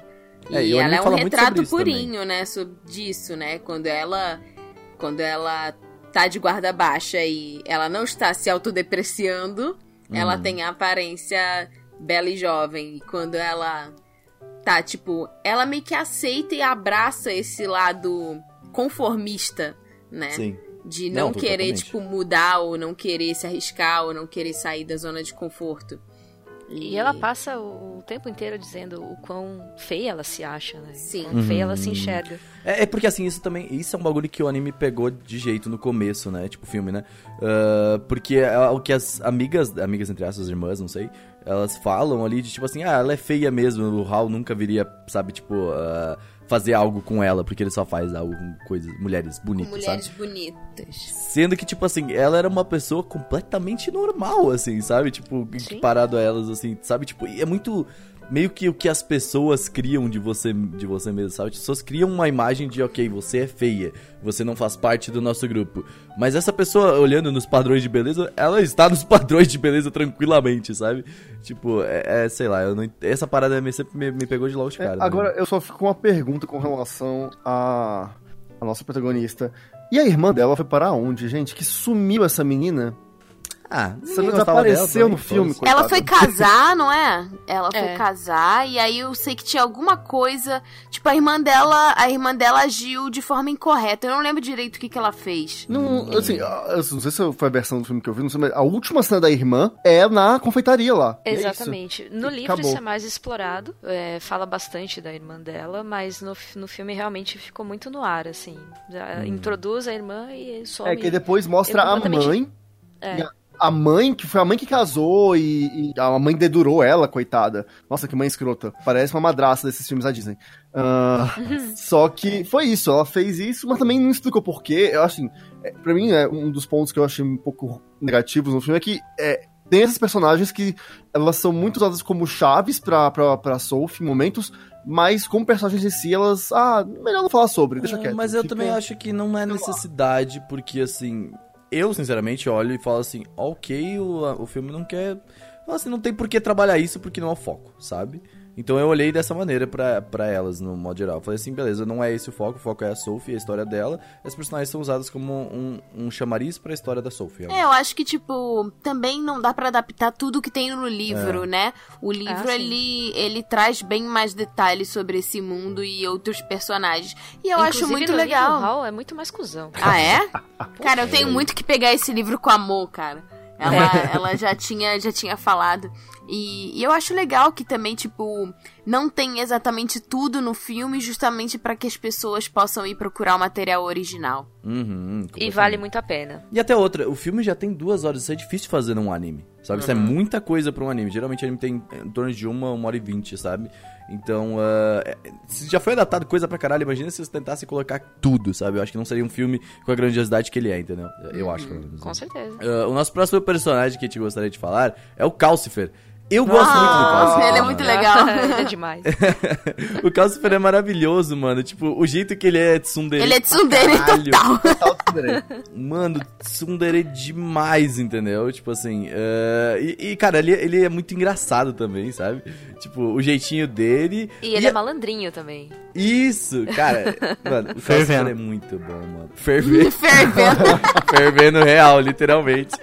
É, e ela é um retrato purinho, né? Sobre disso, né? Quando ela, quando ela tá de guarda baixa e ela não está se autodepreciando, ela Uhum. tem a aparência bela e jovem. E quando ela tá, tipo, ela meio que aceita e abraça esse lado conformista, né? Sim. De Não, não, querer, totalmente. tipo, mudar ou não querer se arriscar ou não querer sair da zona de conforto. E ela passa o, o tempo inteiro dizendo o quão feia ela se acha, né? Sim. Quão feia ela Uhum. se enxerga. É, é porque assim, isso também. Isso é um bagulho que o anime pegou de jeito no começo, né? Tipo, filme, né? Ah, porque é o que as amigas, amigas entre aspas, irmãs, não sei, elas falam ali de tipo assim, ah, ela é feia mesmo, o Hal nunca viria, sabe, tipo, ah, fazer algo com ela, porque ele só faz algo com coisas, mulheres bonitas, mulheres sabe? bonitas. Sendo que, tipo assim, ela era uma pessoa completamente normal, assim, sabe? Tipo, Sim. parado a elas, assim, sabe? Tipo, e é muito. Meio que o que as pessoas criam de você, de você mesmo, sabe? As pessoas criam uma imagem de, ok, você é feia, você não faz parte do nosso grupo. Mas essa pessoa, olhando nos padrões de beleza, ela está nos padrões de beleza tranquilamente, sabe? Tipo, é, é, sei lá, não, essa parada me, sempre me, me pegou de logo de É, cara. né? agora, eu só fico com uma pergunta com relação a, a nossa protagonista. E a irmã dela foi para onde, gente? Que sumiu essa menina? Ah, Você não dela, no filme, foda-se. Ela foi casar, não é? Ela foi É. casar e aí eu sei que tinha alguma coisa, tipo a irmã dela, a irmã dela agiu de forma incorreta. Eu não lembro direito o que que ela fez. Não, assim, ah, eu não sei se foi a versão do filme que eu vi, não sei, mas a última cena da irmã é na confeitaria lá. É. Exatamente. No E livro acabou. isso é mais explorado, é, fala bastante da irmã dela, mas no, no filme realmente ficou muito no ar, assim. Já Introduz a irmã e some. É que depois mostra a mãe. É. a- mãe, que foi a mãe que casou e, e a mãe dedurou ela, coitada. Nossa, que mãe escrota. Parece uma madraça desses filmes da Disney. Ah, só que foi isso, ela fez isso, mas também não explicou porquê. Eu acho assim, é, pra mim, é, um dos pontos que eu achei um pouco negativos no filme é que é, tem esses personagens que elas são muito usadas como chaves pra, pra, pra Sophie em momentos, mas como personagens em si, elas. Ah, melhor não falar sobre, deixa Não, quieto. Mas eu Fica- também acho que não é necessidade, porque assim, eu sinceramente olho e falo assim, ok, o, o filme não quer. Assim, não tem por que trabalhar isso porque não é o foco, sabe? Então eu olhei dessa maneira pra, pra elas, no modo geral. Eu Falei assim, beleza, não é esse o foco, o foco é a Sophie, a história dela. As personagens são usadas como um, um chamariz pra história da Sophie. É, eu acho que, tipo, também não dá pra adaptar tudo que tem no livro, né? O livro, Ah, ele, ele traz bem mais detalhes sobre esse mundo e outros personagens. E eu acho Inclusive, muito no legal. livro, o Hal é muito mais cuzão. Ah, é? Cara, eu tenho muito que pegar esse livro com amor, cara. Ela, ela já, tinha, já tinha falado. E, e eu acho legal que também, tipo, não tem exatamente tudo no filme, justamente pra que as pessoas possam ir procurar o material original. Uhum, E vale muito a pena. E até outra, o filme já tem duas horas, isso é difícil fazer num anime, sabe? Isso é muita coisa pra um anime. Geralmente o anime tem em torno de uma, uma hora e vinte, sabe? Então, é- se já foi adaptado coisa pra caralho, imagina se eles tentassem colocar tudo, sabe? Eu acho que não seria um filme com a grandiosidade que ele é, entendeu? Eu acho, pelo menos. Com certeza. Ah, o nosso próximo personagem que a gente gostaria de falar é o Calcifer. Eu gosto muito do Calcifer. ele é muito legal. Ele é demais. o Calcifer é maravilhoso, mano. Tipo, o jeito que ele é tsundere. Ele é tsundere caralho. total. Total tsundere. Mano, tsundere demais, entendeu? Tipo assim, eh, e, e, cara, ele, ele é muito engraçado também, sabe? Tipo, o jeitinho dele. E ele é malandrinho também. Isso, cara. mano, o Fervendo. É muito bom, mano. Fervendo. Fervendo. Fervendo real, literalmente.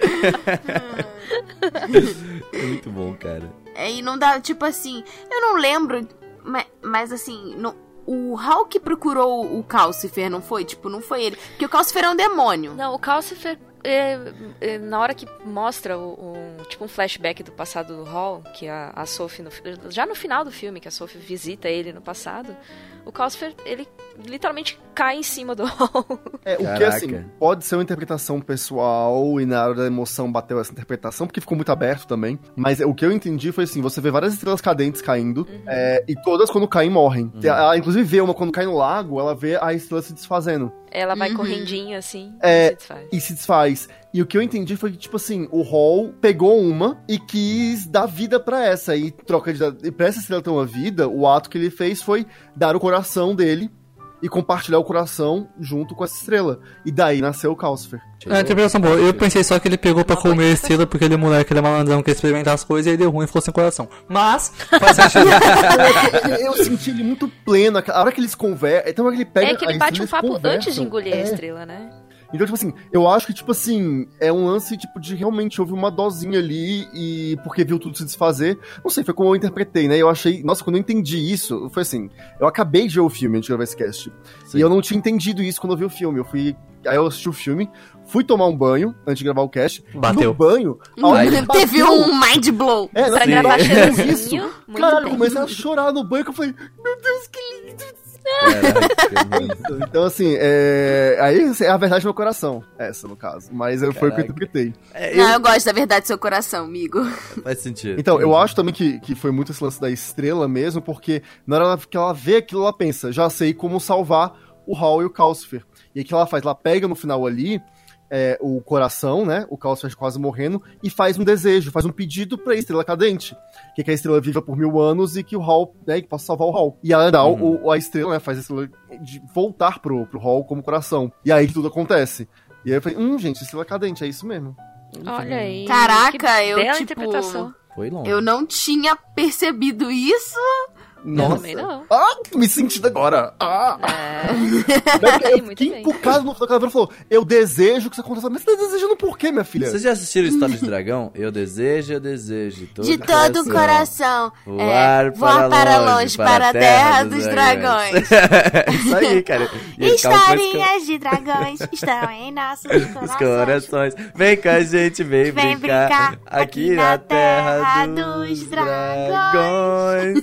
É muito bom, cara. É, e não dá, tipo assim, eu não lembro, mas, mas assim, não, o Hulk procurou o Calcifer, não foi? Tipo, não foi ele. Porque o Calcifer é um demônio. Não, o Calcifer, é, é, na hora que mostra o, o- tipo um flashback do passado do Hall, que a, a Sophie, no já no final do filme, que a Sophie visita ele no passado, o Calcifer, ele literalmente cai em cima do Hall. É, o que assim, pode ser uma interpretação pessoal e na hora da emoção bateu essa interpretação, porque ficou muito aberto também. Mas o que eu entendi foi assim: você vê várias estrelas cadentes caindo, é, e todas quando caem morrem. Ela, inclusive, vê uma quando cai no lago, ela vê a estrela se desfazendo. Ela vai Uhum. correndinho assim É, e se desfaz. E se desfaz. E o que eu entendi foi que, tipo assim, o Hall pegou uma e quis dar vida pra essa. E troca de. E pra essa estrela ter uma vida, o ato que ele fez foi dar o coração dele e compartilhar o coração junto com essa estrela. E daí nasceu o Calcifer. É, interpretação boa. Eu pensei só que ele pegou pra comer a estrela porque ele é moleque, ele é malandrão, quer experimentar as coisas e aí deu ruim e ficou sem coração. Mas, faz sentido. eu senti ele muito pleno. A hora que eles conversam. Então, a hora que ele pega É que a ele bate um papo antes de engolir a É. estrela, né? Então, tipo assim, eu acho que, tipo assim, é um lance, tipo, de realmente houve uma dosinha ali e porque viu tudo se desfazer. Não sei, foi como eu interpretei, né? Eu achei. Nossa, quando eu entendi isso, foi assim. Eu acabei de ver o filme antes de gravar esse cast. Sim. E eu não tinha entendido isso quando eu vi o filme. Eu fui. Aí eu assisti o filme, fui tomar um banho antes de gravar o cast. Bateu. No banho, Teve bateu- um mind blow. É, Pra assim, gravar isso. muito Cara, eu comecei a chorar no banho que eu falei, meu Deus, que lindo. Caraca, mano. Então, assim, é... aí é a verdade do meu coração, essa no caso. Mas eu- foi o que eu interpretei. É, Não, eu- eu gosto da verdade do seu coração, amigo. Faz sentido. Então, eu acho também que, que foi muito esse lance da estrela mesmo, porque na hora que ela vê aquilo, ela pensa, já sei como salvar o Hal e o Calcifer. E aí o que ela faz? Ela pega no final ali é, o coração, né? O Calcifer quase morrendo, e faz um desejo, faz um pedido pra estrela cadente. Que, que a estrela viva por mil anos e que o Hal, né, que possa salvar o Hal. E ela dá Uhum. o, a estrela, né? Faz a estrela de voltar pro, pro Hal como coração. E aí que tudo acontece. E aí eu falei, hum, gente, estrela cadente, é isso mesmo. Olha aí. Caraca, que eu, bela tipo, interpretação. Eu não tinha percebido isso, Nossa. também não. Ah, me sentindo agora. Ah. É. Eu muito fiquei bem. encucado no final da caveira falou: Eu desejo que isso aconteça. Mas você tá desejando por quê, minha filha? Vocês já assistiram História de Dragão? Eu desejo, eu desejo. Todo De todo o coração. Voar, é, voar para, longe, para a terra dos dragões. Isso aí, cara. E Historinhas de dragões estão em nossos Os corações. corações. Vem com a gente, vem, Vem brincar, brincar aqui na terra dos, dos dragões.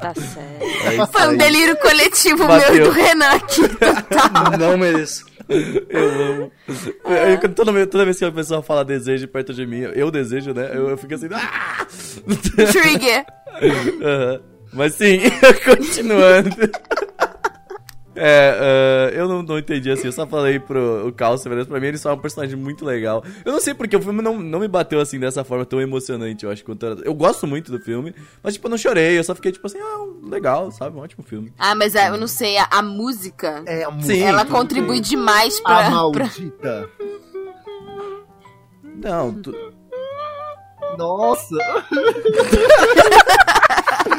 Tá certo. É Foi um delírio coletivo Bateu. meu e do Renan aqui. Não mereço. Eu amo. Eu, eu- toda, vez, toda vez que a pessoa fala desejo perto de mim, eu desejo, né? Eu, eu fico assim. Ah! Trigger. Aham. Mas sim, continuando. É, ah, eu não, não entendi assim, eu só falei pro o Calcio, mas pra mim ele só é um personagem muito legal. Eu não sei porque o filme não, não me bateu assim dessa forma tão emocionante, eu acho. Quanto era- Eu gosto muito do filme, mas tipo, eu não chorei, eu só fiquei tipo assim, ah, legal, sabe? Um ótimo filme. Ah, mas é, eu não sei, a, a música, É a Sim. ela contribui demais A pra... pra... maldita. Não, tu... Nossa.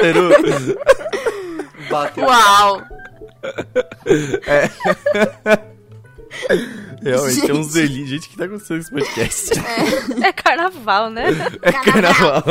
Peru. Bateu. Uau. Realmente, tem um Gente. zelinho. Gente, o que tá acontecendo nesse podcast? É carnaval, né? É carnaval.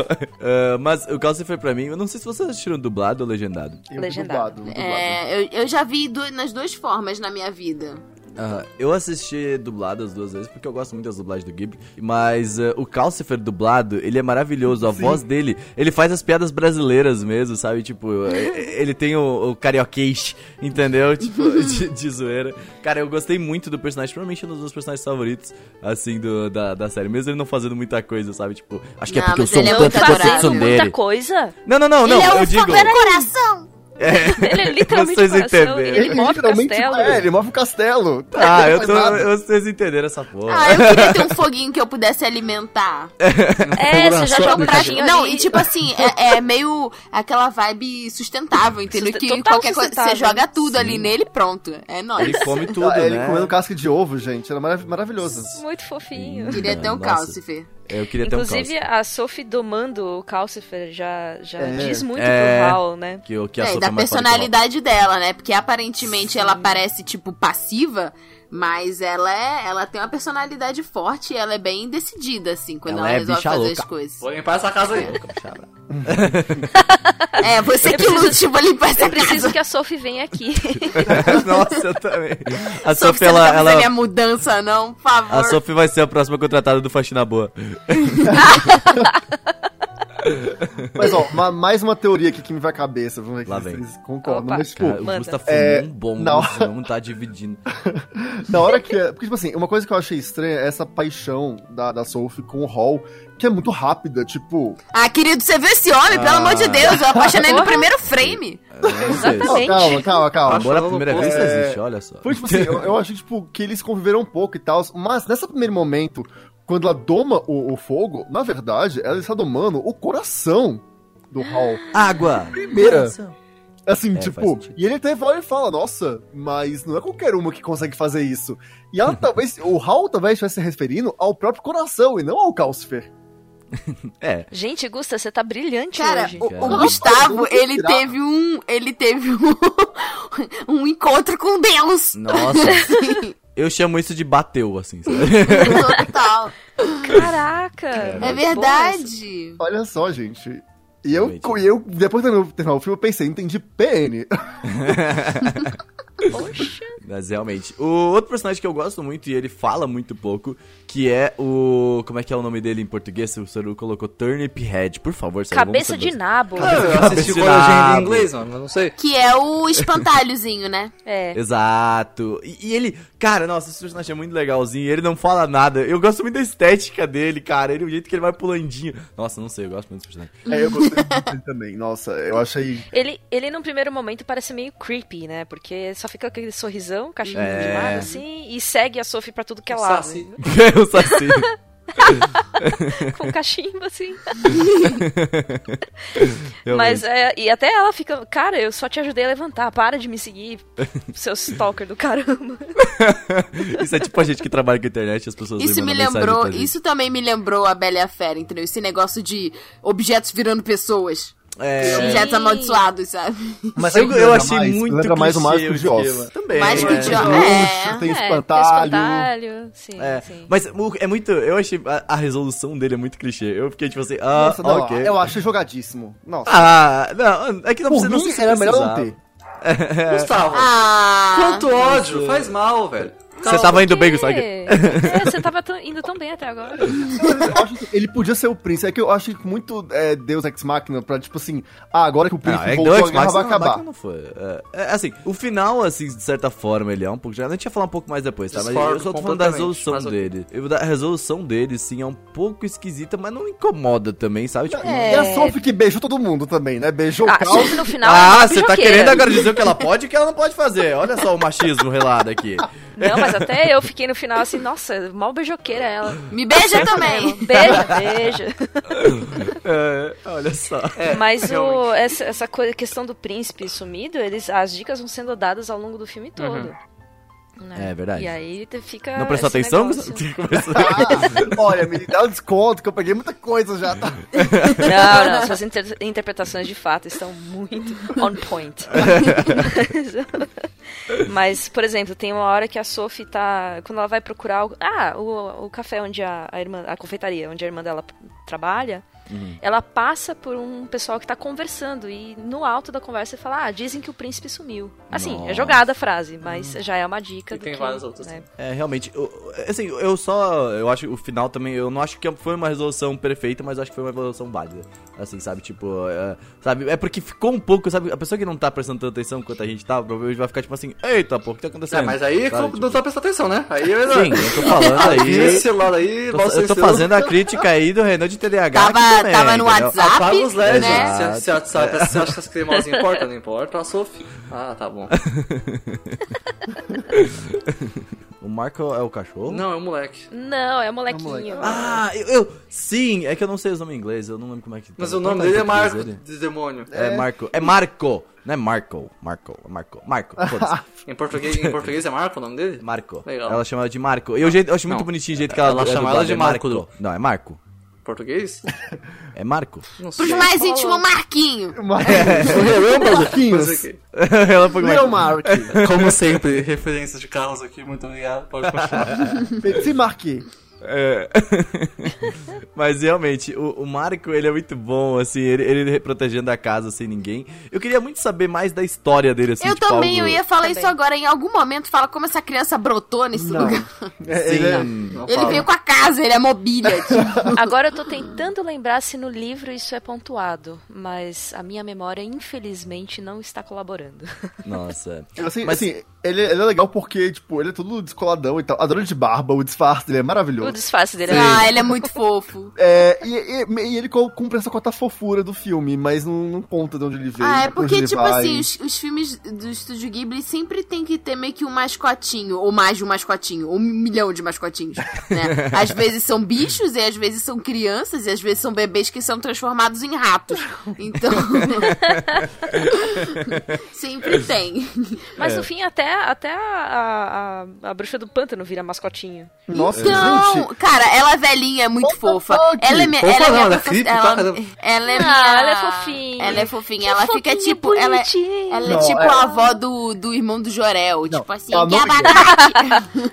Ah, mas o Calcio foi pra mim. Eu não sei se vocês assistiram dublado ou legendado. Eu Legendado. dublado, dublado. É, eu, eu já vi du- nas duas formas na minha vida. Ah, eu assisti dublado as duas vezes porque eu gosto muito das dublagens do Ghibli. Mas ah, o Calcifer dublado, ele é maravilhoso. A voz dele, ele faz as piadas brasileiras mesmo, sabe? Tipo, eh, ele tem o, o carioquês, entendeu? Tipo, de, de zoeira. Cara, eu gostei muito do personagem. Provavelmente um dos meus personagens favoritos, assim, do, da, da série. Mesmo ele não fazendo muita coisa, sabe? Tipo, acho que é Não, porque eu mas sou ele é um muito tanto quanto Fazendo muita dele. coisa. Não, não, não, não. Ele é um eu digo. fogo coração. Ele é literalmente Vocês entenderam. Ele move o literalmente- castelo. É, ele move o castelo. Ah, Ele eu tô. Vocês entenderam essa porra. Ah, eu queria ter um foguinho que eu pudesse alimentar. É, você já joga um pratinho Não, e tipo assim, é, é meio aquela vibe sustentável, entendeu? Susten- Que total qualquer coisa, você joga tudo ali nele e pronto. É nóis. Ele come tudo, Ah, ele né? comendo casca de ovo, gente. Era marav- maravilhoso. Muito fofinho. Queria ter um Nossa. calcifer. Eu queria ter um Inclusive, a Sophie domando o Calcifer já, já É. diz muito É. pro Hal, né? Que, que a É, e Sophie da é personalidade dela, né? Porque aparentemente ela parece, tipo, passiva, mas ela é. Ela tem uma personalidade forte e ela é bem decidida, assim, quando Ela ela, é resolve fazer louca. as coisas. Vou limpar essa casa aí. É, você Eu que preciso- lute pra limpar essa Eu preciso casa. que a Sophie venha aqui. Nossa, eu também. A Sophie, Sophie, você não ela, fazer ela, minha mudança, não? Por favor. a Sophie vai ser a próxima contratada do Faxina Boa. Mas, ó, ma- mais uma teoria aqui que me vai à cabeça. Vamos ver Lá se vem. vocês concordam. Opa. Mas, tipo, Cara, o. Gusta fumou É, um bom, não. não tá dividindo. na hora que. é- Porque, tipo assim, uma coisa que eu achei estranha é essa paixão da, da Sophie com o Hall, que é muito rápida. Tipo, Ah, querido, você viu esse homem? Pelo Ah. amor de Deus, eu apaixonei no primeiro frame. Sei. Exatamente. calma, calma, calma. Amor à Falando primeira vista É, existe, olha só. Foi tipo assim, eu, eu achei tipo, que eles conviveram um pouco e tal, mas nesse primeiro momento, quando ela doma o, o fogo, na verdade, ela está domando o coração do Hall. Água! Primeira. Coração. Assim, É, tipo, e ele até olha e fala, nossa, mas não é qualquer uma que consegue fazer isso. E ela talvez, o Hal talvez estivesse se referindo ao próprio coração e não ao Calcifer. É. Gente, Gusta, você tá brilhante Cara, hoje. o, Cara. o Gustavo, ele teve um. Ele teve um, um encontro com Deus. Nossa. Eu chamo isso de bateu, assim, sabe? Total. Caraca! É verdade. Olha só, gente. E eu, e eu depois de terminar o filme, eu pensei, entendi PN. Poxa. Mas realmente. O outro personagem que eu gosto muito e ele fala muito pouco, que é o. Como é que é o nome dele em português? O Saru colocou Turnip Head. Por favor, Saru, Cabeça de nabo. eu assisti Cabeça de legenda em nabo. inglês, mano, não sei. Que é o espantalhozinho, né? É. Exato. E, e ele, cara, nossa, esse personagem é muito legalzinho. Ele não fala nada. Eu gosto muito da estética dele, cara. Ele, o jeito que ele vai pulandinho. Nossa, não sei, eu gosto muito desse personagem. É, eu gostei muito dele também. Nossa, eu achei. Ele, ele, num primeiro momento, parece meio creepy, né? Porque só fica aquele sorrisão, cachinho É. de lado, assim, e segue a Sophie pra tudo que é lado. Saci. o Saci. Com cachimbo, assim. Mas é, e até ela fica, cara, eu só te ajudei a levantar, para de me seguir, seu stalker do caramba. Isso é tipo a gente que trabalha com a internet as pessoas Isso me lembrou, isso também me lembrou a Bela e a Fera, entendeu? Esse negócio de objetos virando pessoas. É, Objetos amaldiçoados, sabe? Mas eu, eu achei mais? muito Lembra mais o Mágico de Oz. Também. Mágico de Tem Oz. É. tem É, espantalho. espantalho, sim, É, sim. mas é muito. Eu achei. A, a resolução dele é muito clichê. Eu fiquei tipo assim, ah, Nossa, não, ok. eu acho jogadíssimo. Nossa. Ah, não, é que não Por precisa mim, se era melhor não ter. Gustavo, Ah! quanto ódio, faz mal, velho. Você tava indo bem, É, Gustavo? é, você tava indo tão bem até agora. Eu acho que ele podia ser o príncipe. É que eu acho que muito é, Deus Ex Machina pra, tipo assim, ah, agora que o Não, príncipe é que voltou, Deus a guerra vai acabar. não foi. É, é, assim, o final, assim, de certa forma, ele é um pouco. Já a gente ia falar um pouco mais depois, tá? Mas Discordo eu só tô falando da resolução mas dele. Eu, da resolução dele, sim, é um pouco esquisita, mas não incomoda também, sabe? Tipo, É. E a Sophie que beijou todo mundo também, né? Beijou o Ah. Sophie no final. Ah, é você tá querendo agora dizer o que ela pode e o que ela não pode fazer. Olha só o machismo relado aqui. Não, mas até eu fiquei no final assim, nossa, mal beijoqueira ela. Me beija também! Beija, beija. É, olha só. Mas o, essa, essa coisa, questão do príncipe sumido, eles, as dicas vão sendo dadas ao longo do filme todo. Né? É verdade. E aí fica. Não prestou atenção? Ah, olha, me dá um desconto, que eu peguei muita coisa já, tá? Não, não, suas inter- interpretações de fato estão muito on point. Mas, mas, por exemplo, tem uma hora que a Sophie tá. Quando ela vai procurar. O, ah, o, o café onde a, a irmã. A confeitaria, onde a irmã dela trabalha. Ela passa por um pessoal que tá conversando e no alto da conversa fala: Ah, dizem que o príncipe sumiu. Assim, Nossa. é jogada a frase, mas já é uma dica. E do tem que, várias outras. né? É, realmente, eu- assim, eu só, eu acho que o final também, eu não acho que foi uma resolução perfeita, mas eu acho que foi uma resolução válida, assim, sabe, tipo, é, sabe, é porque ficou um pouco, sabe, a pessoa que não tá prestando tanta atenção quanto a gente tá, provavelmente vai ficar tipo assim, eita, pô, o que tá acontecendo? É, mas aí Sabe, não tipo, tá prestando atenção, né? Aí é Sim, eu tô falando aí, Esse lado aí, tô- eu tô fazendo a crítica aí do Renan de TDAH Tava, também, tava no entendeu? WhatsApp, Apaga os LEDs, né? Você, você acha que as cremosinhas importam? Não importa, a Sophie. Ah, tá bom. O Marco é o cachorro? Não, é um moleque. Não, é o molequinho. Ah, eu, eu- sim, é que eu não sei os nomes em inglês, eu não lembro como é que Mas tá. o nome dele é Marco dele? de Demônio. É Marco, é Marco, não é Marco, Marco, Marco, Marco, foda-se. Em português, em português é Marco o nome dele? Marco. Legal. Ela chama ela de Marco. Eu, jeito- eu acho muito Não, bonitinho o jeito que ela, ela é chama ela de é Marco. Não, é Marco. Português? É Marco. Não sei. Pros mais íntimos, Marquinho! Mas, o Renan Marquinhos. Mas aqui. ela foi Meu Mark. Como sempre, referências de carros aqui, muito obrigado. Pode continuar. Se Marque. É. Mas realmente, o, o Marco, ele é muito bom, assim, ele, ele protegendo a casa sem ninguém. Eu queria muito saber mais da história dele, assim, eu tipo, também, algo- eu ia falar Também. isso agora. Em algum momento, fala como essa criança brotou nesse Não. lugar. É, ele é-. Não Ele veio com a casa, ele é mobília. tipo. Agora eu tô tentando lembrar se no livro isso é pontuado, mas a minha memória, infelizmente, não está colaborando. Nossa. Assim, Mas- assim ele, ele é legal porque, tipo, ele é todo descoladão e tal. Adoro ele de barba, o disfarce dele é O maravilhoso. disfarce dele é ah, ele é muito fofo. É, e, e- e ele cumpre essa cota fofura do filme, mas não, não conta de onde ele veio. Ah, é porque, tipo vai. assim, os, os filmes do Estúdio Ghibli sempre tem que ter meio que um mascotinho, ou mais de um mascotinho, ou um milhão de mascotinhos, né? Às vezes são bichos, e às vezes são crianças, e às vezes são bebês que são transformados em ratos. Então... sempre tem. Mas no fim, até, até a, a, a bruxa do pântano vira mascotinho. Nossa, Então, gente. cara, ela é velhinha, é muito fofa. fuck? Ela é minha. Fofa Ela é não, minha ela é ela, é Ah, minha. ela é fofinha. Ela é fofinha. Que Ela fica fofinha, tipo. Ela, é- bonitinha. ela é Não, tipo é- a avó do, do irmão do Jorel. tipo assim, ela que não- abacate.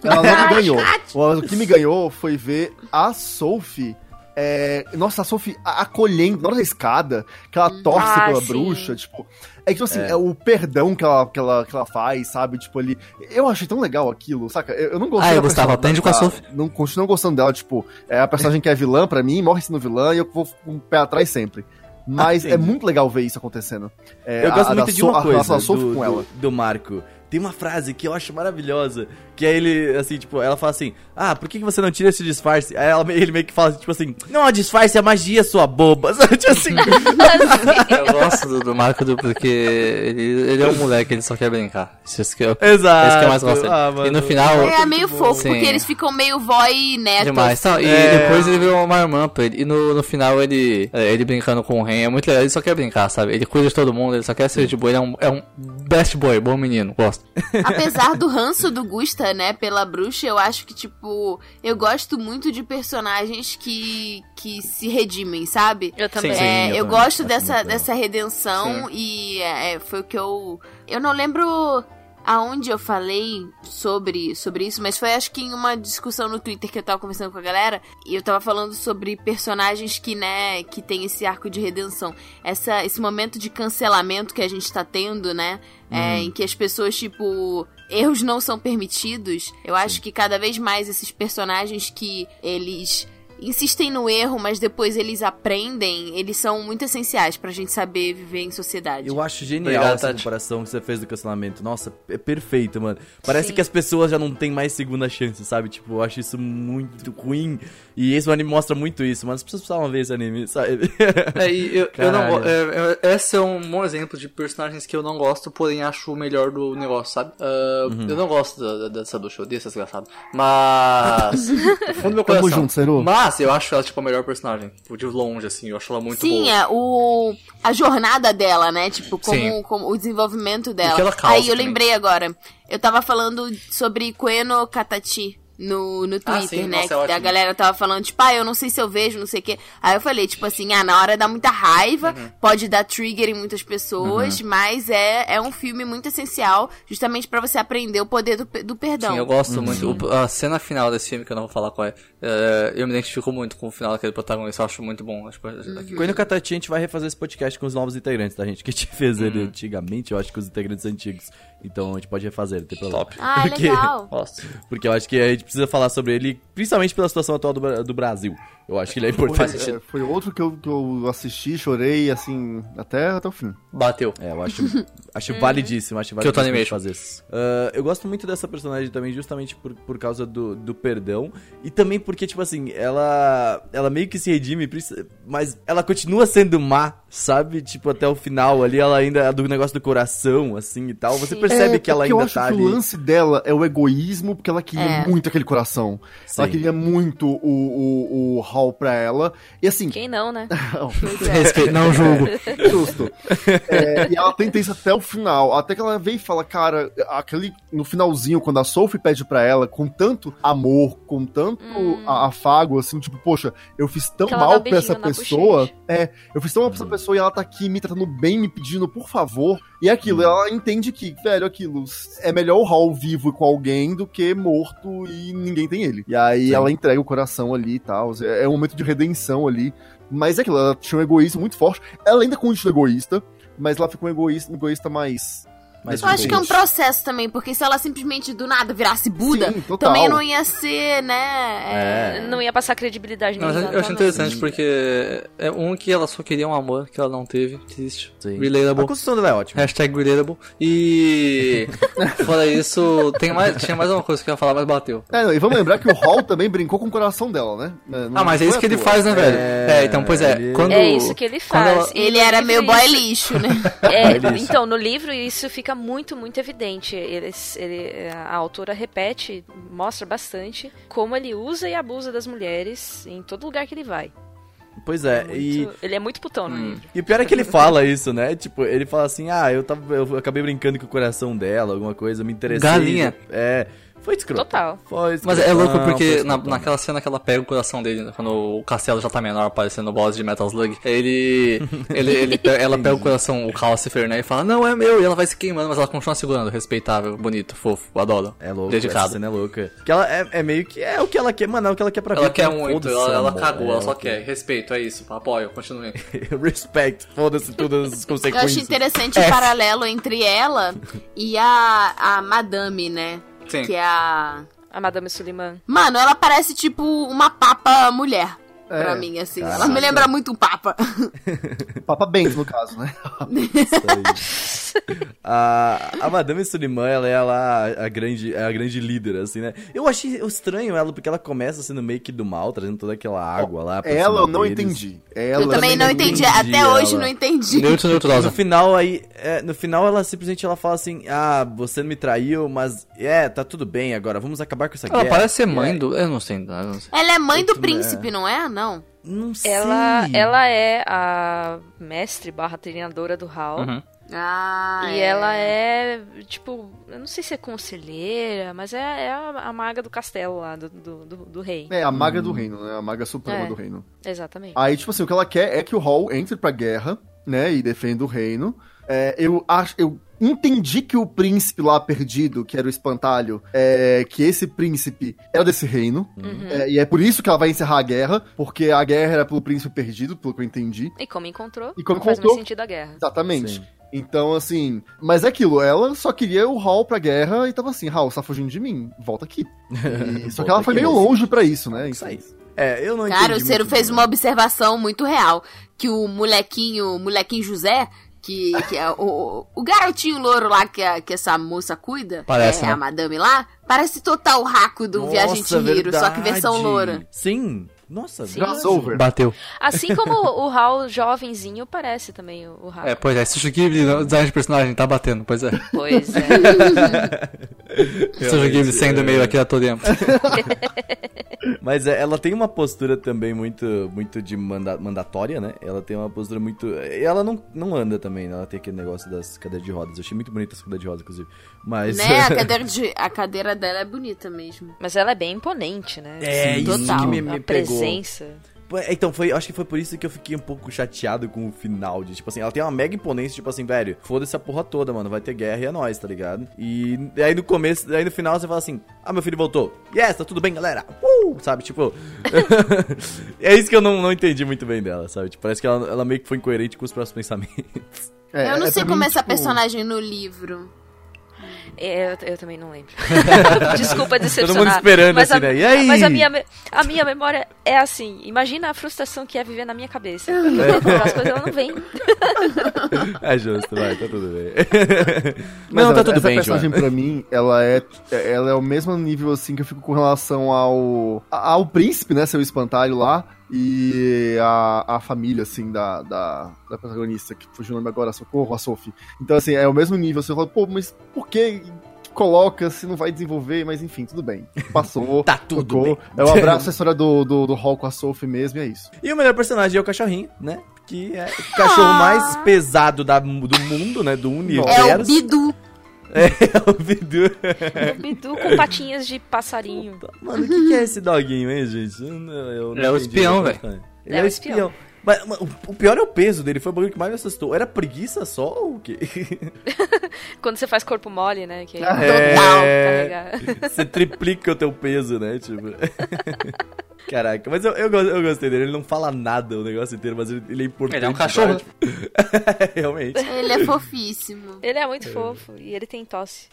Ela não me ganhou. O que me ganhou foi ver a Sophie. é, nossa, a Sophie acolhendo na hora da escada, que ela torce Ah, pela sim. bruxa, tipo. É que, tipo assim, é. o perdão que ela, que, ela, que ela faz, sabe? Tipo, ali. Eu achei tão legal aquilo, saca? Eu, eu não gostei Ah, da Gustavo, personagem aprende com a Sophie. Não continuo gostando dela, tipo, é a personagem que é vilã pra mim, morre sendo vilã e eu vou com o pé atrás sempre. Mas Ah, é muito legal ver isso acontecendo. É, Eu a- gosto a muito de So- uma a coisa da Sophie do, com ela. do, do Marco. Tem uma frase que eu acho maravilhosa. Que é ele, assim, tipo, ela fala assim: Ah, por que, que você não tira esse disfarce? Aí ela, ele meio que fala, tipo assim: Não, disfarce é magia, sua boba. Tipo assim. Eu gosto do, do Marco do, porque ele, ele é um moleque, ele só quer brincar. Isso que eu, Exato. Isso que eu mais gosto. Ah, e no final. É meio fofo, Sim. porque eles ficam meio vó e neto. Demais. E É. depois ele virou uma irmã pra ele. E no, no final ele, é, ele brincando com o Ren é muito legal. Ele só quer brincar, sabe? Ele cuida de todo mundo, ele só quer ser de boa. Ele é um, é um best boy, bom menino. Gosto. Apesar do ranço do Gusta, né, pela bruxa, eu acho que, tipo, eu gosto muito de personagens que, que se redimem, sabe? Eu também. Sim, É, eu eu, também. gosto Acho dessa, dessa redenção e é, é, foi o que eu. Eu não lembro aonde eu falei sobre, sobre isso, mas foi acho que em uma discussão no Twitter que eu tava conversando com a galera e eu tava falando sobre personagens que, né, que tem esse arco de redenção. Essa, esse momento de cancelamento que a gente tá tendo, né? é, em que as pessoas, tipo, erros não são permitidos. Eu acho que cada vez mais esses personagens que eles insistem no erro, mas depois eles aprendem, eles são muito essenciais pra gente saber viver em sociedade. Eu acho genial Obrigado, essa Tati. comparação que você fez do cancelamento. Nossa, é perfeito, mano. Parece Sim. que as pessoas já não têm mais segunda chance, sabe? Tipo, eu acho isso muito ruim. E esse anime mostra muito isso, mas as pessoas precisavam ver esse anime, sabe? É, eu, eu não é, é, Esse é um bom exemplo de personagens que eu não gosto, porém acho o melhor do negócio, sabe? Ah, Uhum. Eu não gosto dessa ducha, eu odeio essa desgraçada. Mas. no fundo do meu Tamo coração. junto, Seru. Mas eu acho ela, tipo, a melhor personagem. Tipo, De longe, assim, eu acho ela muito Sim, boa. é o a jornada dela, né? Tipo, como, Sim. como o desenvolvimento dela. que ela causa Aí eu também. lembrei agora. Eu tava falando sobre Koeno Katachi. No, no Ah, Twitter, sim, né? nossa, é que a galera tava falando, tipo, ah, eu não sei se eu vejo, não sei o quê. Aí eu falei, tipo assim, ah, na hora dá muita raiva, Uhum. pode dar trigger em muitas pessoas, mas é, é um filme muito essencial, justamente pra você aprender o poder do, do perdão. Sim, eu gosto muito. O- a cena final desse filme, que eu não vou falar qual é, é, eu me identifico muito com o final daquele protagonista, eu acho muito bom. Tipo, Quando no Catati a gente vai refazer esse podcast com os novos integrantes, tá, gente? Que a gente fez ele antigamente, eu acho que os integrantes antigos. Então a gente pode refazer, não tem problema. Top. Ah, é Porque- legal. Porque eu acho que a gente precisa falar sobre ele, principalmente pela situação atual do, do Brasil. Eu acho que ele é importante. Foi, é, foi outro que eu, que eu assisti, chorei, assim, até, até o fim. Bateu. É, eu acho, acho validíssimo, acho validíssimo Animation. de fazer isso. Ah, eu gosto muito dessa personagem também, justamente por, por causa do, do perdão. E também porque, tipo assim, ela ela meio que se redime, mas ela continua sendo má, sabe? Tipo, até o final ali, ela ainda é do negócio do coração, assim, e tal. Você percebe É, que ela porque eu ainda acho tá que ali. o lance dela é o egoísmo, porque ela queria É. muito aquele coração. Ela Sim. queria muito o, o, o Hall pra ela. E assim, Quem não, né? Pois é. Respeito, não julgo. Justo. É, e ela tenta isso até o final. Até que ela vem e fala, cara, aquele. No finalzinho, quando a Sophie pede pra ela, com tanto amor, com tanto a- afago, assim, tipo, poxa, eu fiz tão Que ela mal pra essa pessoa. bochecha. É, eu fiz tão mal pra essa pessoa e ela tá aqui me tratando bem, me pedindo, por favor. E aquilo, ela entende que, velho, aquilo, é melhor o Hall vivo com alguém do que morto e ninguém tem ele. E aí Sim. ela entrega o coração ali e tal. É é um momento de redenção ali. Mas é aquilo, ela tinha um egoísmo muito forte. Ela ainda continua egoísta, mas ela fica um egoísta, um egoísta mais. Mais Eu acho que é um processo também, porque se ela simplesmente do nada virasse Buda, Sim, também não ia ser, né? é, Não ia passar credibilidade Não, mas eu acho interessante porque é um que ela só queria um amor que ela não teve. Triste. Sim. A Relatable. construção dela é ótima. Hashtag relatable. E. Fora isso, tem mais, tinha mais uma coisa que eu ia falar, mas bateu. É, não, e vamos lembrar que o Hall também brincou com o coração dela, né? É, não Ah, mas é isso que ele faz, né, velho? É, É, então, pois é. ele- Quando, É isso que ele faz. ela- Ele era meio boy lixo, né? É, É então, no livro isso fica muito, muito evidente. Eles, ele, a autora repete, mostra bastante como ele usa e abusa das mulheres em todo lugar que ele vai. Pois é, Muito- e Ele é muito putão Hum. no livro. E o pior é que ele fala isso, né? Tipo, ele fala assim: ah, eu, tava, eu acabei brincando com o coração dela, alguma coisa, me interessei. Galinha. É, foi escroto. Total. Foi Mas escroto. é louco porque na, naquela cena que ela pega o coração dele, né, quando o castelo já tá menor, aparecendo o boss de Metal Slug, ele. ele, ele ela pega o coração, o Calcifer, né? E fala, não, é meu, e ela vai se queimando, mas ela continua segurando. Respeitável, bonito, fofo, adoro. É louco, essa Dedicado. cena é louca. Porque ela é, é meio que. É o que ela quer, mano, é o que ela quer pra Ela vida. quer então muito, ela, ela cagou, É, ela só quer. Respeito, é isso, apoio, continue. Respect, foda-se todas as Eu acho consequências. interessante o paralelo entre ela e a, a Madame, né? Sim. Que é a. A Madame Suliman. Mano, ela parece tipo uma papa mulher. É, pra mim, assim. Ela caraca. me lembra muito um papa. Papa Bento, no caso, né? Isso aí. a, a Madame Suliman, ela é lá a grande, é a grande líder, assim, né? Eu achei estranho ela, porque ela começa sendo meio que do mal, trazendo toda aquela água lá. pra Ela eu não deles. entendi. Ela eu também não entendi. Até entendi hoje ela. não entendi. Neutro, neutrosa. No final, aí, é, no final ela simplesmente ela fala assim, ah, você me traiu, mas é, tá tudo bem agora, vamos acabar com essa Ela guerra. parece ser mãe aí- do. Eu não sei. eu não sei. Ela é mãe do Outro, príncipe, não é? Não. Não sei. Ela, ela é a mestre barra treinadora do Hal. Uhum. Ah, E ela é, tipo, eu não sei se é conselheira, mas é, é a, a maga do castelo lá, do, do, do, do rei. É, a maga do reino, né? A maga suprema É. do reino. Exatamente. Aí, tipo assim, o que ela quer é que o Hall entre pra guerra, né? E defenda o reino. É, eu acho. Eu entendi que o príncipe lá perdido, que era o espantalho, é, que esse príncipe era desse reino. Uhum. É, e é por isso que ela vai encerrar a guerra, porque a guerra era pelo príncipe perdido, pelo que eu entendi. E como encontrou, E como não faz encontrou- mais sentido a guerra. Exatamente. Sim. Então, assim. Mas é aquilo, ela só queria o Hall pra guerra e tava assim, Hall, você tá fugindo de mim, volta aqui. E- só que ela foi meio longe pra isso, né? Isso aí. Enfim. É, eu não Cara, o Cero fez bem. uma observação muito real. Que o molequinho, molequinho José, que, que é o, o garotinho louro lá que, a- que essa moça cuida, Parece, é né? a madame lá, parece total raco do Viagem Nossa, Chihiro, só que versão loura. Sim. Nossa, Sim. Crossover. Bateu. Assim como o Hal jovenzinho parece também o, o Hal. É, pois é, Sushi Ghibli, o design de personagem tá batendo, pois é. Pois é. Sushi Ghibli sendo meio aqui a todo tempo. Mas é, ela tem uma postura também muito, muito de manda- mandatória, né? Ela tem uma postura muito. Ela não, não anda também, né? Ela tem aquele negócio das cadeiras de rodas. Eu achei muito bonita essa cadeira de rodas, inclusive. Mas. Né? A cadeira, de- a cadeira dela é bonita mesmo. Mas ela é bem imponente, né? É, Sim, isso total. que me, a me pegou. presença. Pô, Então, foi, acho que foi por isso que eu fiquei um pouco chateado com o final. De, tipo assim, ela tem uma mega imponência, tipo assim, velho, foda-se a porra toda, mano. Vai ter guerra e é nóis, tá ligado? E aí no começo, aí no final você fala assim, ah, meu filho voltou. Yes, tá tudo bem, galera. Uh! Sabe, tipo. é isso que eu não, não entendi muito bem dela, sabe? Tipo, parece que ela, ela meio que foi incoerente com os próprios pensamentos. É, eu não é sei como mim, é essa tipo, personagem no livro. É, eu, eu também não lembro. Desculpa decepcionar. Todo mundo esperando mas assim, a, né? E aí? Mas a minha, a minha memória é assim. Imagina a frustração que é viver na minha cabeça. As coisas não vem. É justo, vai, tá tudo bem. Mas não, tá tudo essa bem, personagem Joana. pra mim, ela é, ela é o mesmo nível assim que eu fico com relação ao ao príncipe, né, seu espantalho lá e a, a família assim da, da, da protagonista que fugiu o nome agora, socorro, a Sophie. Então assim, é o mesmo nível, você fala, pô, mas por que coloca se não vai desenvolver, mas enfim, tudo bem. Passou. Tá tudo tocou. bem. É um abraço a história do, do, do Hall com a Sophie mesmo, e é isso. E o melhor personagem é o cachorrinho, né? Que é o cachorro mais pesado da, do mundo, né? Do universo. É o Bidu. É o Bidu. O Bidu com patinhas de passarinho. Mano, o que, que é esse doguinho, hein, gente? Eu eu É o espião, velho. Ele É é, o o espião. espião. Mas, mas o, pior é o peso dele, foi o bagulho que mais me assustou. Era preguiça só ou o quê? Quando você faz corpo mole, né? Que É. carregar. Você triplica o teu peso, né? Tipo. Caraca, mas eu, eu, eu gostei dele. Ele não fala nada o negócio inteiro, mas ele, ele é importante. Ele é um cachorro. tá? Realmente. Ele é fofíssimo. Ele é muito fofo e ele tem tosse.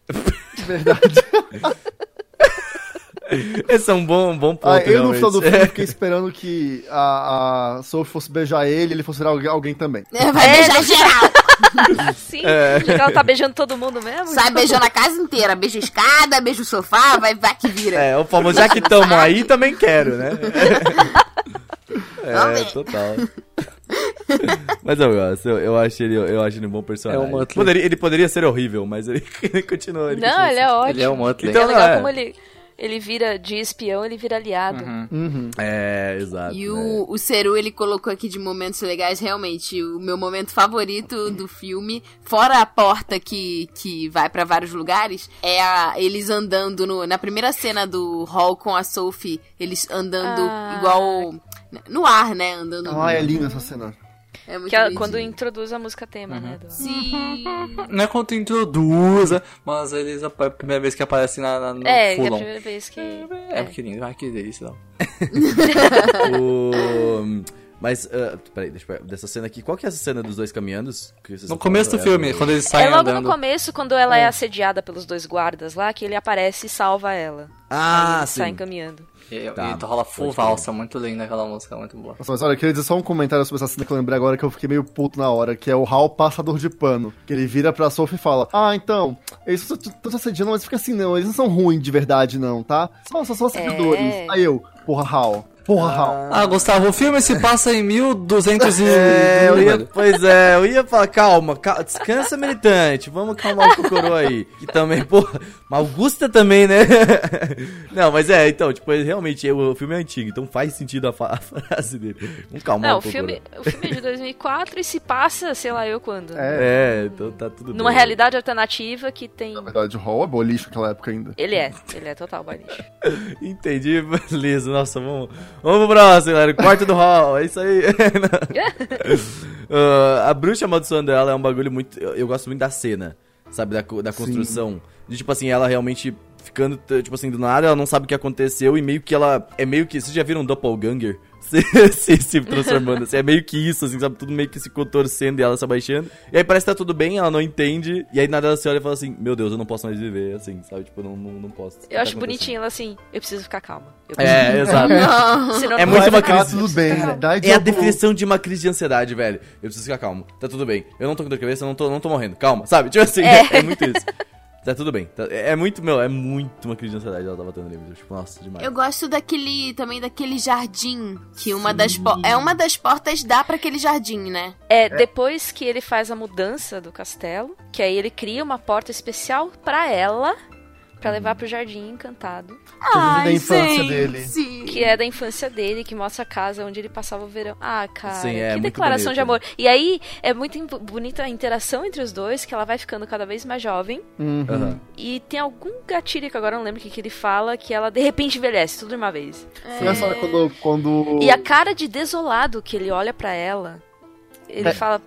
Esse é um bom, um bom ponto. Ah, eu no final do filme fiquei esperando que a, a Sophie fosse beijar ele e ele fosse virar alguém, alguém também. É, Vai beijar geral. Sim, que ela tá beijando todo mundo mesmo. Sai beijando a casa inteira. Beija a escada, beija o sofá, vai, vai que vira. É, o famoso, já que tamo aí, também quero, né? É, total. Mas eu gosto, eu, eu acho ele, eu acho ele um bom personagem. É Muttley. Poderia- ele poderia ser horrível, mas ele, ele continua. Ele Não, continua ele é assim. ótimo. Ele é o Muttley. Então é legal é. como ele, ele vira de espião, ele vira aliado. Uhum. É, exato. E né? o, o Seru, ele colocou aqui de momentos legais, realmente, o meu momento favorito do filme, fora a porta que, que vai pra vários lugares, é a- eles andando no- na primeira cena do Hall com a Sophie, eles andando Ah. igual no ar, né? Andando. Ah, é linda essa cena. É muito Que ela, bonitinho. quando introduz a música tema, né? do- Sim. Não é quando tu introduz, né? mas eles é a primeira vez que aparecem na, na, no É, que é a primeira vez que. É, que lindo, vai que delícia. Não. O- Mas, uh, peraí, deixa eu dessa cena aqui. Qual que é essa cena dos dois caminhando? No começo do filme, é, quando eles saem É logo andando. no começo, quando ela é. assediada pelos dois guardas lá, que ele aparece e salva ela. Ah, eles sim. saem caminhando. E, Tá, e rola full valsa, muito linda aquela música, muito boa. Nossa, mas olha, eu queria dizer só um comentário sobre essa cena que eu lembrei agora que eu fiquei meio puto na hora, que é o Hal passador de pano. Que ele vira pra Sophie e fala: Ah, então, eles estão te assediando, mas fica assim, não, eles não são ruins de verdade, não, tá? Só, só são assediadores. É. Aí eu, porra, Hal. Porra, Hal. Ah, Gustavo, o filme se passa em 1200 e... É, eu ia, velho. pois é, eu ia falar, calma, calma, descansa, militante, vamos calmar o cocoro aí. Que também, pô, mas Augusta também, né? Não, mas é, então, tipo, ele realmente, o filme é antigo, então faz sentido a, fa- a frase dele. Vamos calmar Não, o o filme, o filme é de 2004 e se passa, sei lá eu quando. É, então tá tudo Numa bem. realidade alternativa que tem... Na verdade, o Hal é boliche naquela época ainda. Ele é, ele é total baixo. Entendi, beleza, nossa, vamos, vamos pro próximo, galera, quarto do hall, é isso aí. Ah, a bruxa amaldiçoando ela é um bagulho muito, eu, eu gosto muito da cena, sabe, da, da construção, de tipo assim, ela realmente ficando, tipo assim, do nada, ela não sabe o que aconteceu e meio que ela, é meio que, vocês já viram um doppelganger? Se, se, se transformando, assim, é meio que isso, assim, sabe, tudo meio que se contorcendo e ela se abaixando, e aí parece que tá tudo bem, ela não entende, e aí nada ela se olha e fala assim, meu Deus, eu não posso mais viver, assim, sabe, tipo, eu não, não, não posso. Eu tá acho bonitinho ela assim, eu preciso ficar calma. Eu É, exato. Não. Senão É não muito uma crise. tudo bem. Dá de É a definição de uma crise de ansiedade, velho. Eu preciso ficar calmo. Tá tudo bem. Eu não tô com dor de cabeça, eu não tô, não tô morrendo. Calma, sabe? Tipo assim, é, é muito isso. Tá tudo bem. Tá- é muito, meu, é muito uma crise de ansiedade ela tava tendo ali. Tipo, nossa, demais. Eu gosto daquele, também daquele jardim, que uma das po- é uma das portas dá pra aquele jardim, né? É, depois que ele faz a mudança do castelo, que aí ele cria uma porta especial pra ela, pra levar pro jardim encantado, da infância dele. Sim. que é da infância dele, que mostra a casa onde ele passava o verão. Ah, cara, Sim, é que declaração bonito. de amor. E aí é muito bonita a interação entre os dois, que ela vai ficando cada vez mais jovem. Uhum. Aham. E tem algum gatilho que agora não lembro o que, que ele fala, que ela de repente envelhece, tudo de uma vez. Essa hora quando. quando... E a cara de desolado que ele olha pra ela, ele É. fala,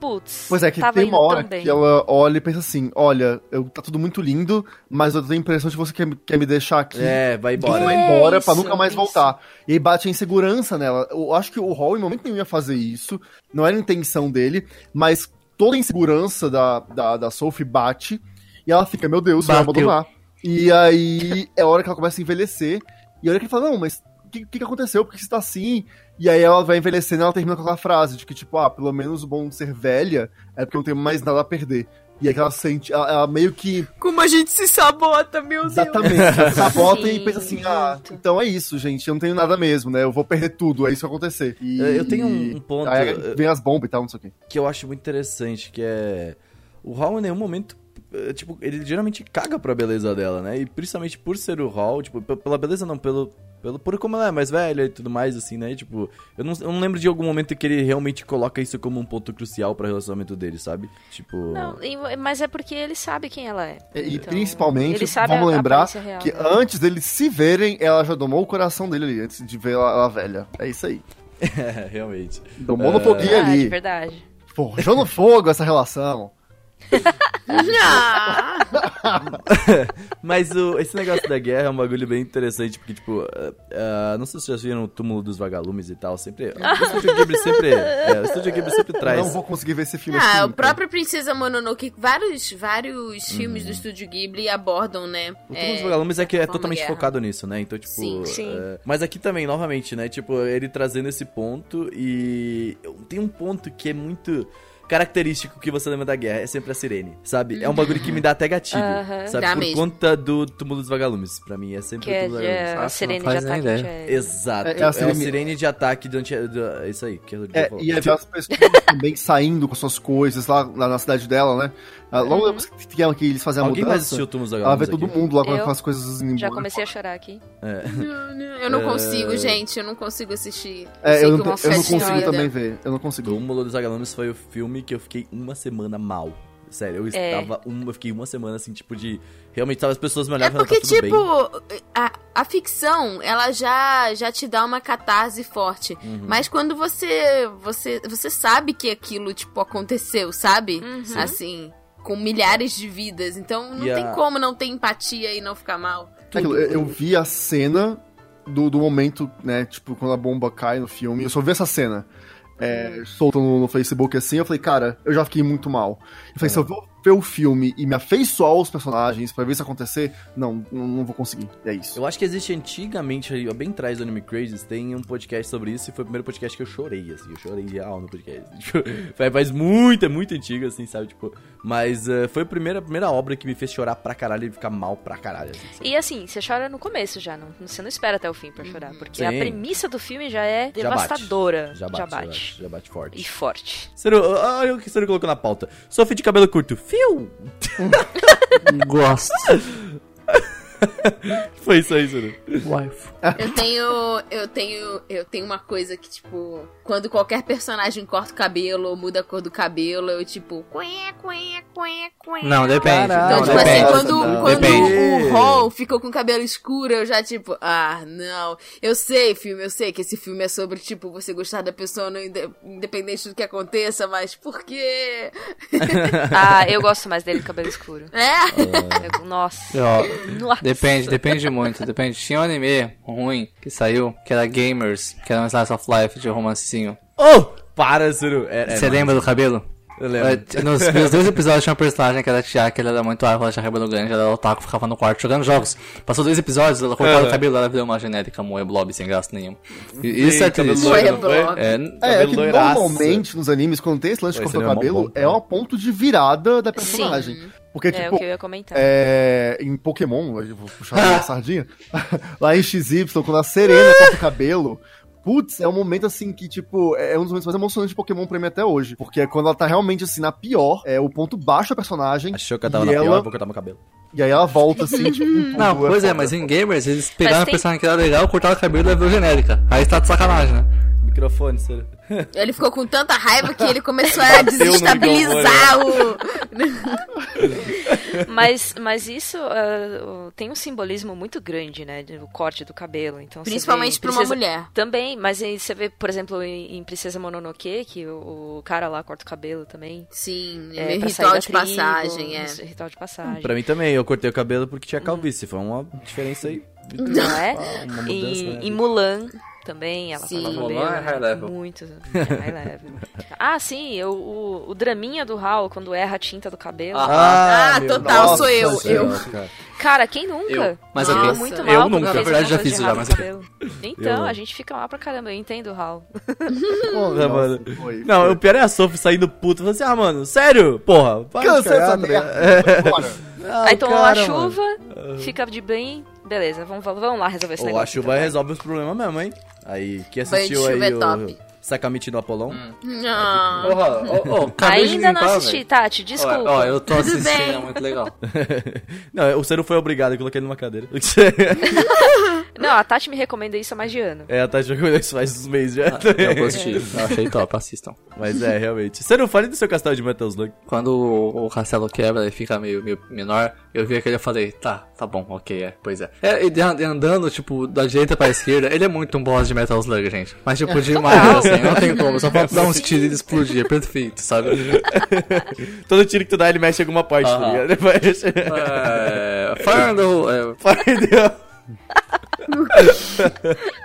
putz, Pois é, que tava tem uma hora que ela olha e pensa assim: olha, eu, tá tudo muito lindo, mas eu tenho a impressão de que você quer, me- quer me deixar aqui. É, vai embora. vai embora pra isso, nunca mais isso. voltar. E aí bate a insegurança nela. Eu acho que o Hall em momento nenhum ia fazer isso. Não era a intenção dele, mas toda a insegurança da, da, da Sophie bate. E ela fica, meu Deus, vai Bateu. abandonar. E aí é a hora que ela começa a envelhecer. E a hora que ele fala, não, mas o que, que que aconteceu? Por que você tá assim? E aí ela vai envelhecendo e ela termina com aquela frase de que, tipo, ah, pelo menos o bom de ser velha é porque eu não tenho mais nada a perder. E aí ela sente, ela, ela meio que Como a gente se sabota, meu Deus. Exatamente. Sabota e Sim, pensa assim, ah, então é isso, gente. Eu não tenho nada mesmo, né? Eu vou perder tudo, é isso que vai acontecer. E, Eu tenho um- um ponto, Aí vem as bombas e tal, não sei o quê. que eu acho muito interessante, que é... O Hall em nenhum momento, eh, tipo, ele geralmente caga pra beleza dela, né? E principalmente por ser o Hall, tipo, pela beleza não, pelo... Pelo, por como ela é mais velha e tudo mais, assim, né? Tipo, eu não, eu não lembro de algum momento que ele realmente coloca isso como um ponto crucial pra relacionamento dele, sabe? Tipo... Não, e- mas é porque ele sabe quem ela é. E, e Então, principalmente, ele sabe vamos a- a lembrar real que dela. antes deles se verem, ela já domou o coração dele ali, antes de ver ela, ela velha. É isso aí. É, realmente. Domou no foguinho Verdade, ali. verdade. Forjou no fogo essa relação. Ah, Mas o, esse negócio da guerra é um bagulho bem interessante, porque, tipo, ah, ah, não sei se vocês já viram o túmulo dos vagalumes e tal, sempre. O Estúdio Ghibli sempre. é, o Estúdio Ghibli sempre traz. Não vou conseguir ver esse filme ah, assim. o próprio Princesa Mononoke, vários, vários filmes do Estúdio Ghibli abordam, né? O túmulo dos vagalumes é que é totalmente guerra. focado nisso, né? Então, tipo. Sim. Sim. é, mas aqui também, novamente, né? Tipo, ele trazendo esse ponto e. Tem um ponto que é muito. Característico que você lembra da guerra é sempre a sirene, sabe? É um bagulho que me dá até gatilho, Aham. sabe? Dá Por mesmo. conta do túmulo dos vagalumes. Pra mim é sempre Que o é, túmulo dos vagalumes. é a Nossa, sirene não de faz nem ataque ideia. antiaéreo. Exato. É, É, é a a sirene- sirene de ataque do anti... do- é isso aí. Que eu É, e aí as pessoas também saindo com suas coisas lá, lá na cidade dela, né? Ah, Logo depois que, que- que eles fazem a Alguém mais mudança, assistiu o túmulo dos ela vê todo aqui? mundo lá com as coisas indo Já comecei a chorar aqui. Eu não É. consigo, gente, eu não consigo assistir. É, eu não, te- eu não consigo também ver. Eu não consigo. Túmulo dos vagalumes foi o filme que eu fiquei uma semana mal. Sério, eu É. estava um, eu fiquei uma semana assim, tipo de realmente as pessoas me É olhavam e porque, tá tudo tipo, bem. a, a ficção, ela já, já te dá uma catarse forte. Uhum. Mas quando você, você. Você sabe que aquilo, tipo, aconteceu, sabe? Assim. Com milhares de vidas. Então não E tem como não ter empatia e não ficar mal. É aquilo, eu, vi a cena do, do momento, né? Tipo, quando a bomba cai no filme. Eu só vi essa cena. É, solta no, no Facebook assim, eu falei, cara, eu já fiquei muito mal. Eu falei, se eu vou ver o filme e me afeiçoar aos personagens pra ver isso acontecer, não, não, vou conseguir. É isso. Eu acho que existe antigamente, bem atrás do Anime Crazes, tem um podcast sobre isso e foi o primeiro podcast que eu chorei, assim, eu chorei real no podcast. Tipo, faz muito, é muito antigo, assim, sabe, tipo, mas eh, foi a primeira, a primeira obra que me fez chorar pra caralho e ficar mal pra caralho, assim? E assim, você chora no começo já, não, você não espera até o fim pra chorar, porque a Sim. premissa do filme já é Já bate. devastadora. Já bate, já bate, já bate forte. E forte. Ciro, olha o que Ciro colocou na pauta. Sofia de cabelo curto. Fio! Gosto. Foi isso aí, Ciro. Wife. Eu tenho. Eu tenho. Eu tenho uma coisa que, tipo, quando qualquer personagem corta o cabelo ou muda a cor do cabelo, eu tipo. Cué, cué, cué, cué. Não, depende. Então, não, tipo depende. assim, quando, não. quando Depende. o Hall ficou com o cabelo escuro, eu já, tipo, ah, não. Eu sei, filme, eu sei que esse filme é sobre, tipo, você gostar da pessoa inde- independente do que aconteça, mas por quê? Ah, eu gosto mais dele com cabelo escuro. É? Eu- nossa. Ó, Nossa. Depende, depende muito, depende. Tinha um anime ruim que saiu, que era Gamers, que era um Slice of Life de romancezinho. Oh! Para, Ciro. É, é, Você mano, lembra do cabelo? Eu lembro. É, Nos meus dois episódios tinha um personagem que era a Tia, que ela era muito árvore, ela tinha cabelo grande, ela era otaku, ficava no quarto jogando jogos. Passou dois episódios, ela cortava Aham. o cabelo, ela virou uma genérica moe blob sem graça nenhuma. E isso é triste. loiro? É, É, é que loiraço. normalmente nos animes, quando tem esse lance de cortar o é cabelo, é um ponto de virada da personagem. Porque, É tipo, o que eu ia comentar. É, em Pokémon, eu vou puxar a sardinha, lá em XY, quando a Serena corta o cabelo, putz, é um momento assim que, tipo, é um dos momentos mais emocionantes de Pokémon pra mim até hoje. Porque é quando ela tá realmente assim na pior, é o ponto baixo da personagem. Achou que eu tava na ela, pior, vou cortar meu cabelo. E aí ela volta assim, tipo, tudo, Não, pois é, foda. mas em Gamers eles pegaram a tem- personagem que era legal, cortaram o cabelo e levou genérica. Aí tá de sacanagem, né? Microfone, Ciro. Ele ficou com tanta raiva que ele começou a desestabilizar o. Mas, mas isso o- tem um simbolismo muito grande, né? do corte do cabelo. Então, Principalmente pra uma mulher. Também, mas aí você vê, por exemplo, em, Princesa Mononoke, que o, o cara lá corta o cabelo também. Sim, É, pra ritual sair de tribo, passagem, é. Ritual de passagem. Pra mim também, eu cortei o cabelo porque tinha calvície. Foi uma diferença aí. Não é? Ah, uma mudança, Em, né? em Mulan também, ela Sim. corta o Mulan cabelo. é high level. Muito. é high level. ah, sim, eu- o, o draminha do Hal, quando erra a tinta do cabelo. Ah, meu total, Deus sou eu, eu. cara. Cara, quem nunca? Eu. Mas Fica ok. muito Eu mal quando nunca, na verdade, já fiz já, mas. Então, Eu- a gente fica mal pra caramba. Eu entendo o Hal. Porra, mano. foi, Não, foi. o pior é a Sophie saindo puta. Falando assim, ah, mano, sério? Porra, para de Cansa essa tá merda. Bora. Ah, Aí tomou a mano. chuva, fica de bem. Beleza, vamos, vamos lá resolver esse a negócio. chuva então. resolve os problemas mesmo, hein? Aí, que assistiu chuva aí é o top. Sakamichi no Apolão? Não. Porra, ô, ô, acabei de Ainda não assisti. Tati, desculpa. Ó, eu tô assistindo, bem. é muito legal. não, o Ciro foi obrigado, eu coloquei ele numa cadeira. Não, a Tati me recomenda isso há mais de ano. é, a Tati jogou isso faz uns meses já. Eu gostei, eu achei top, assistam. Mas é, realmente. Ciro, fale do seu castelo de Metal Slug. Quando o, o castelo quebra e fica meio, meio menor, eu vi aquele e falei, tá, tá bom, ok, é, pois é. É, e de- de andando, tipo, da direita pra esquerda, ele é muito um boss de Metal Slug, gente. Mas, tipo, demais, assim, não tem como, só falta dar uns tiros e ele explodir, é perfeito, sabe? Todo tiro que tu dá, ele mexe em alguma parte, tá Aham. ligado? Depois... É, the... É, Perdeu.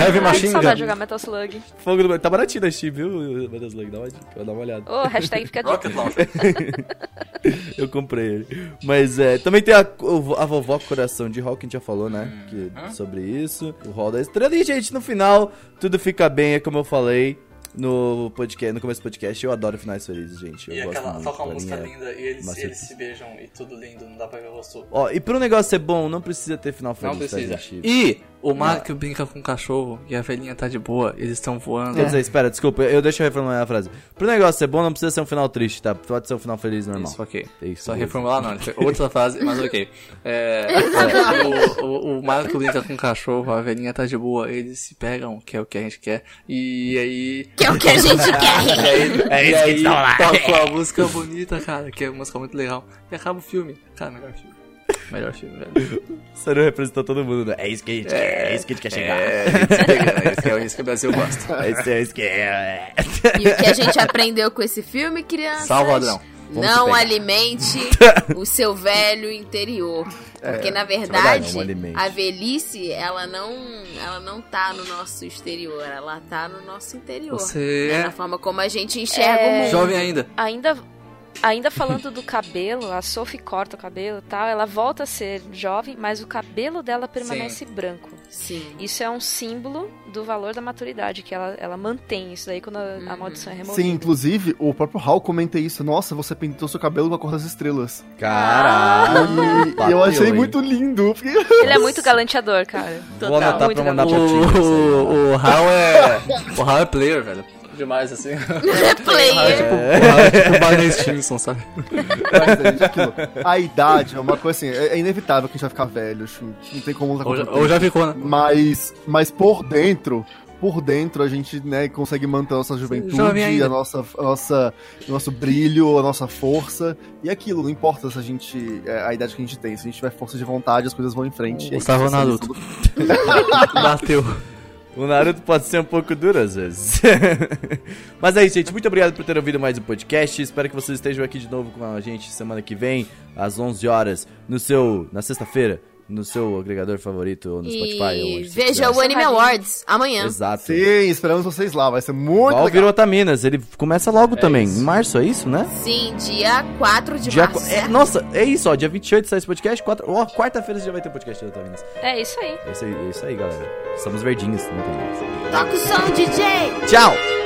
heavy Machine saudade de Gun. jogar Metal Slug. Fogo do... Tá baratinho na Steam, viu, Metal Slug? Dá uma dica, dá uma olhada. Ô, hashtag fica dica. Rocket Launcher. Eu comprei ele. Mas é, também tem a, a vovó Coração de Rock, a gente já falou, né? Que, sobre isso. O Hall da Estrela. E, gente, no final, tudo fica bem, é como eu falei no podcast, no começo do podcast. Eu adoro finais felizes, gente. Eu E gosto aquela, muito. toca uma música linda e eles, eles se beijam e tudo lindo, não dá pra ver o rosto. Ó, e pro negócio ser bom, não precisa ter final feliz, Não tá, precisa. gente? E o Mark brinca com o cachorro e a velhinha tá de boa, eles estão voando. Quer dizer, espera, desculpa, eu deixo eu reformular a frase. Pro negócio ser bom, não precisa ser um final triste, tá? Pode ser um final feliz normal. Isso, ok. Isso, Só beleza. reformular não, foi outra frase, mas ok. É, é, o, o, o Marco brinca com o cachorro, a velhinha tá de boa, eles se pegam, que é o que a gente quer, e aí... Que é o que a gente quer. E aí, É e isso que tão lá. toca uma música bonita, cara, que é uma música muito legal. E acaba o filme. Cara, melhor filme. Melhor filme, velho. Você não representou todo mundo, né? É isso que a gente quer, é isso que a gente quer chegar. É, é isso que, é isso que o Brasil gosta. É isso, é isso que é. E o que a gente aprendeu com esse filme, crianças? Salva o ladrão. Vamos Não alimente o seu velho interior. Porque, na verdade, verdade, é a velhice, ela não, ela não tá no nosso exterior, ela tá no nosso interior. Você né? é Na forma como a gente enxerga É. o mundo. jovem ainda. Ainda, ainda falando do cabelo, a Sophie corta o cabelo e tal, ela volta a ser jovem, mas o cabelo dela permanece branco. Sim. Isso é um símbolo do valor da maturidade, que ela, ela mantém isso daí quando a, a maldição é removida. Sim, inclusive, o próprio Hal comenta isso. Nossa, você pintou seu cabelo com a cor das estrelas. Caralho. E, e bateu, eu achei hein? muito lindo. porque- Ele é muito galanteador, cara. Vou anotar Muito pra mandar pra isso aí. O, o Hal é. O Hal é player, velho. Demais, assim. Player. Tipo, o Hal é tipo o Barney Stinson, sabe? Mas, gente, é aquilo. A idade é uma coisa assim, é, é inevitável que a gente vai ficar velho. acho que Não tem como Ou já, ou já ficou, né? Mas, mas por dentro, por dentro a gente, né, consegue manter a nossa juventude, a nossa, a nossa, o nosso brilho, a nossa força. E aquilo, não importa se a gente, é, a idade que a gente tem, se a gente tiver força de vontade, as coisas vão em frente. Gustavo Naruto. Bateu. O Naruto pode ser um pouco duro às vezes. Mas é isso, gente. Muito obrigado por ter ouvido mais um podcast. Espero que vocês estejam aqui de novo com a gente semana que vem, às 11 horas, no seu, na sexta-feira, no seu agregador favorito ou no Spotify. ou E onde você veja o Anime Awards amanhã. Exato. Sim, esperamos vocês lá, vai ser muito Igual legal. virou Otaminas, ele começa logo também, em março, é isso, né? Sim, dia 4 de Dia março. qu- é, nossa, é isso, ó. Dia 28 sai esse podcast. Quatro, ó, quarta-feira você já vai ter podcast do Otaminas. É isso aí. É isso aí, é isso aí, galera. Estamos verdinhos, não tem mais. Toca o som, DJ! Tchau!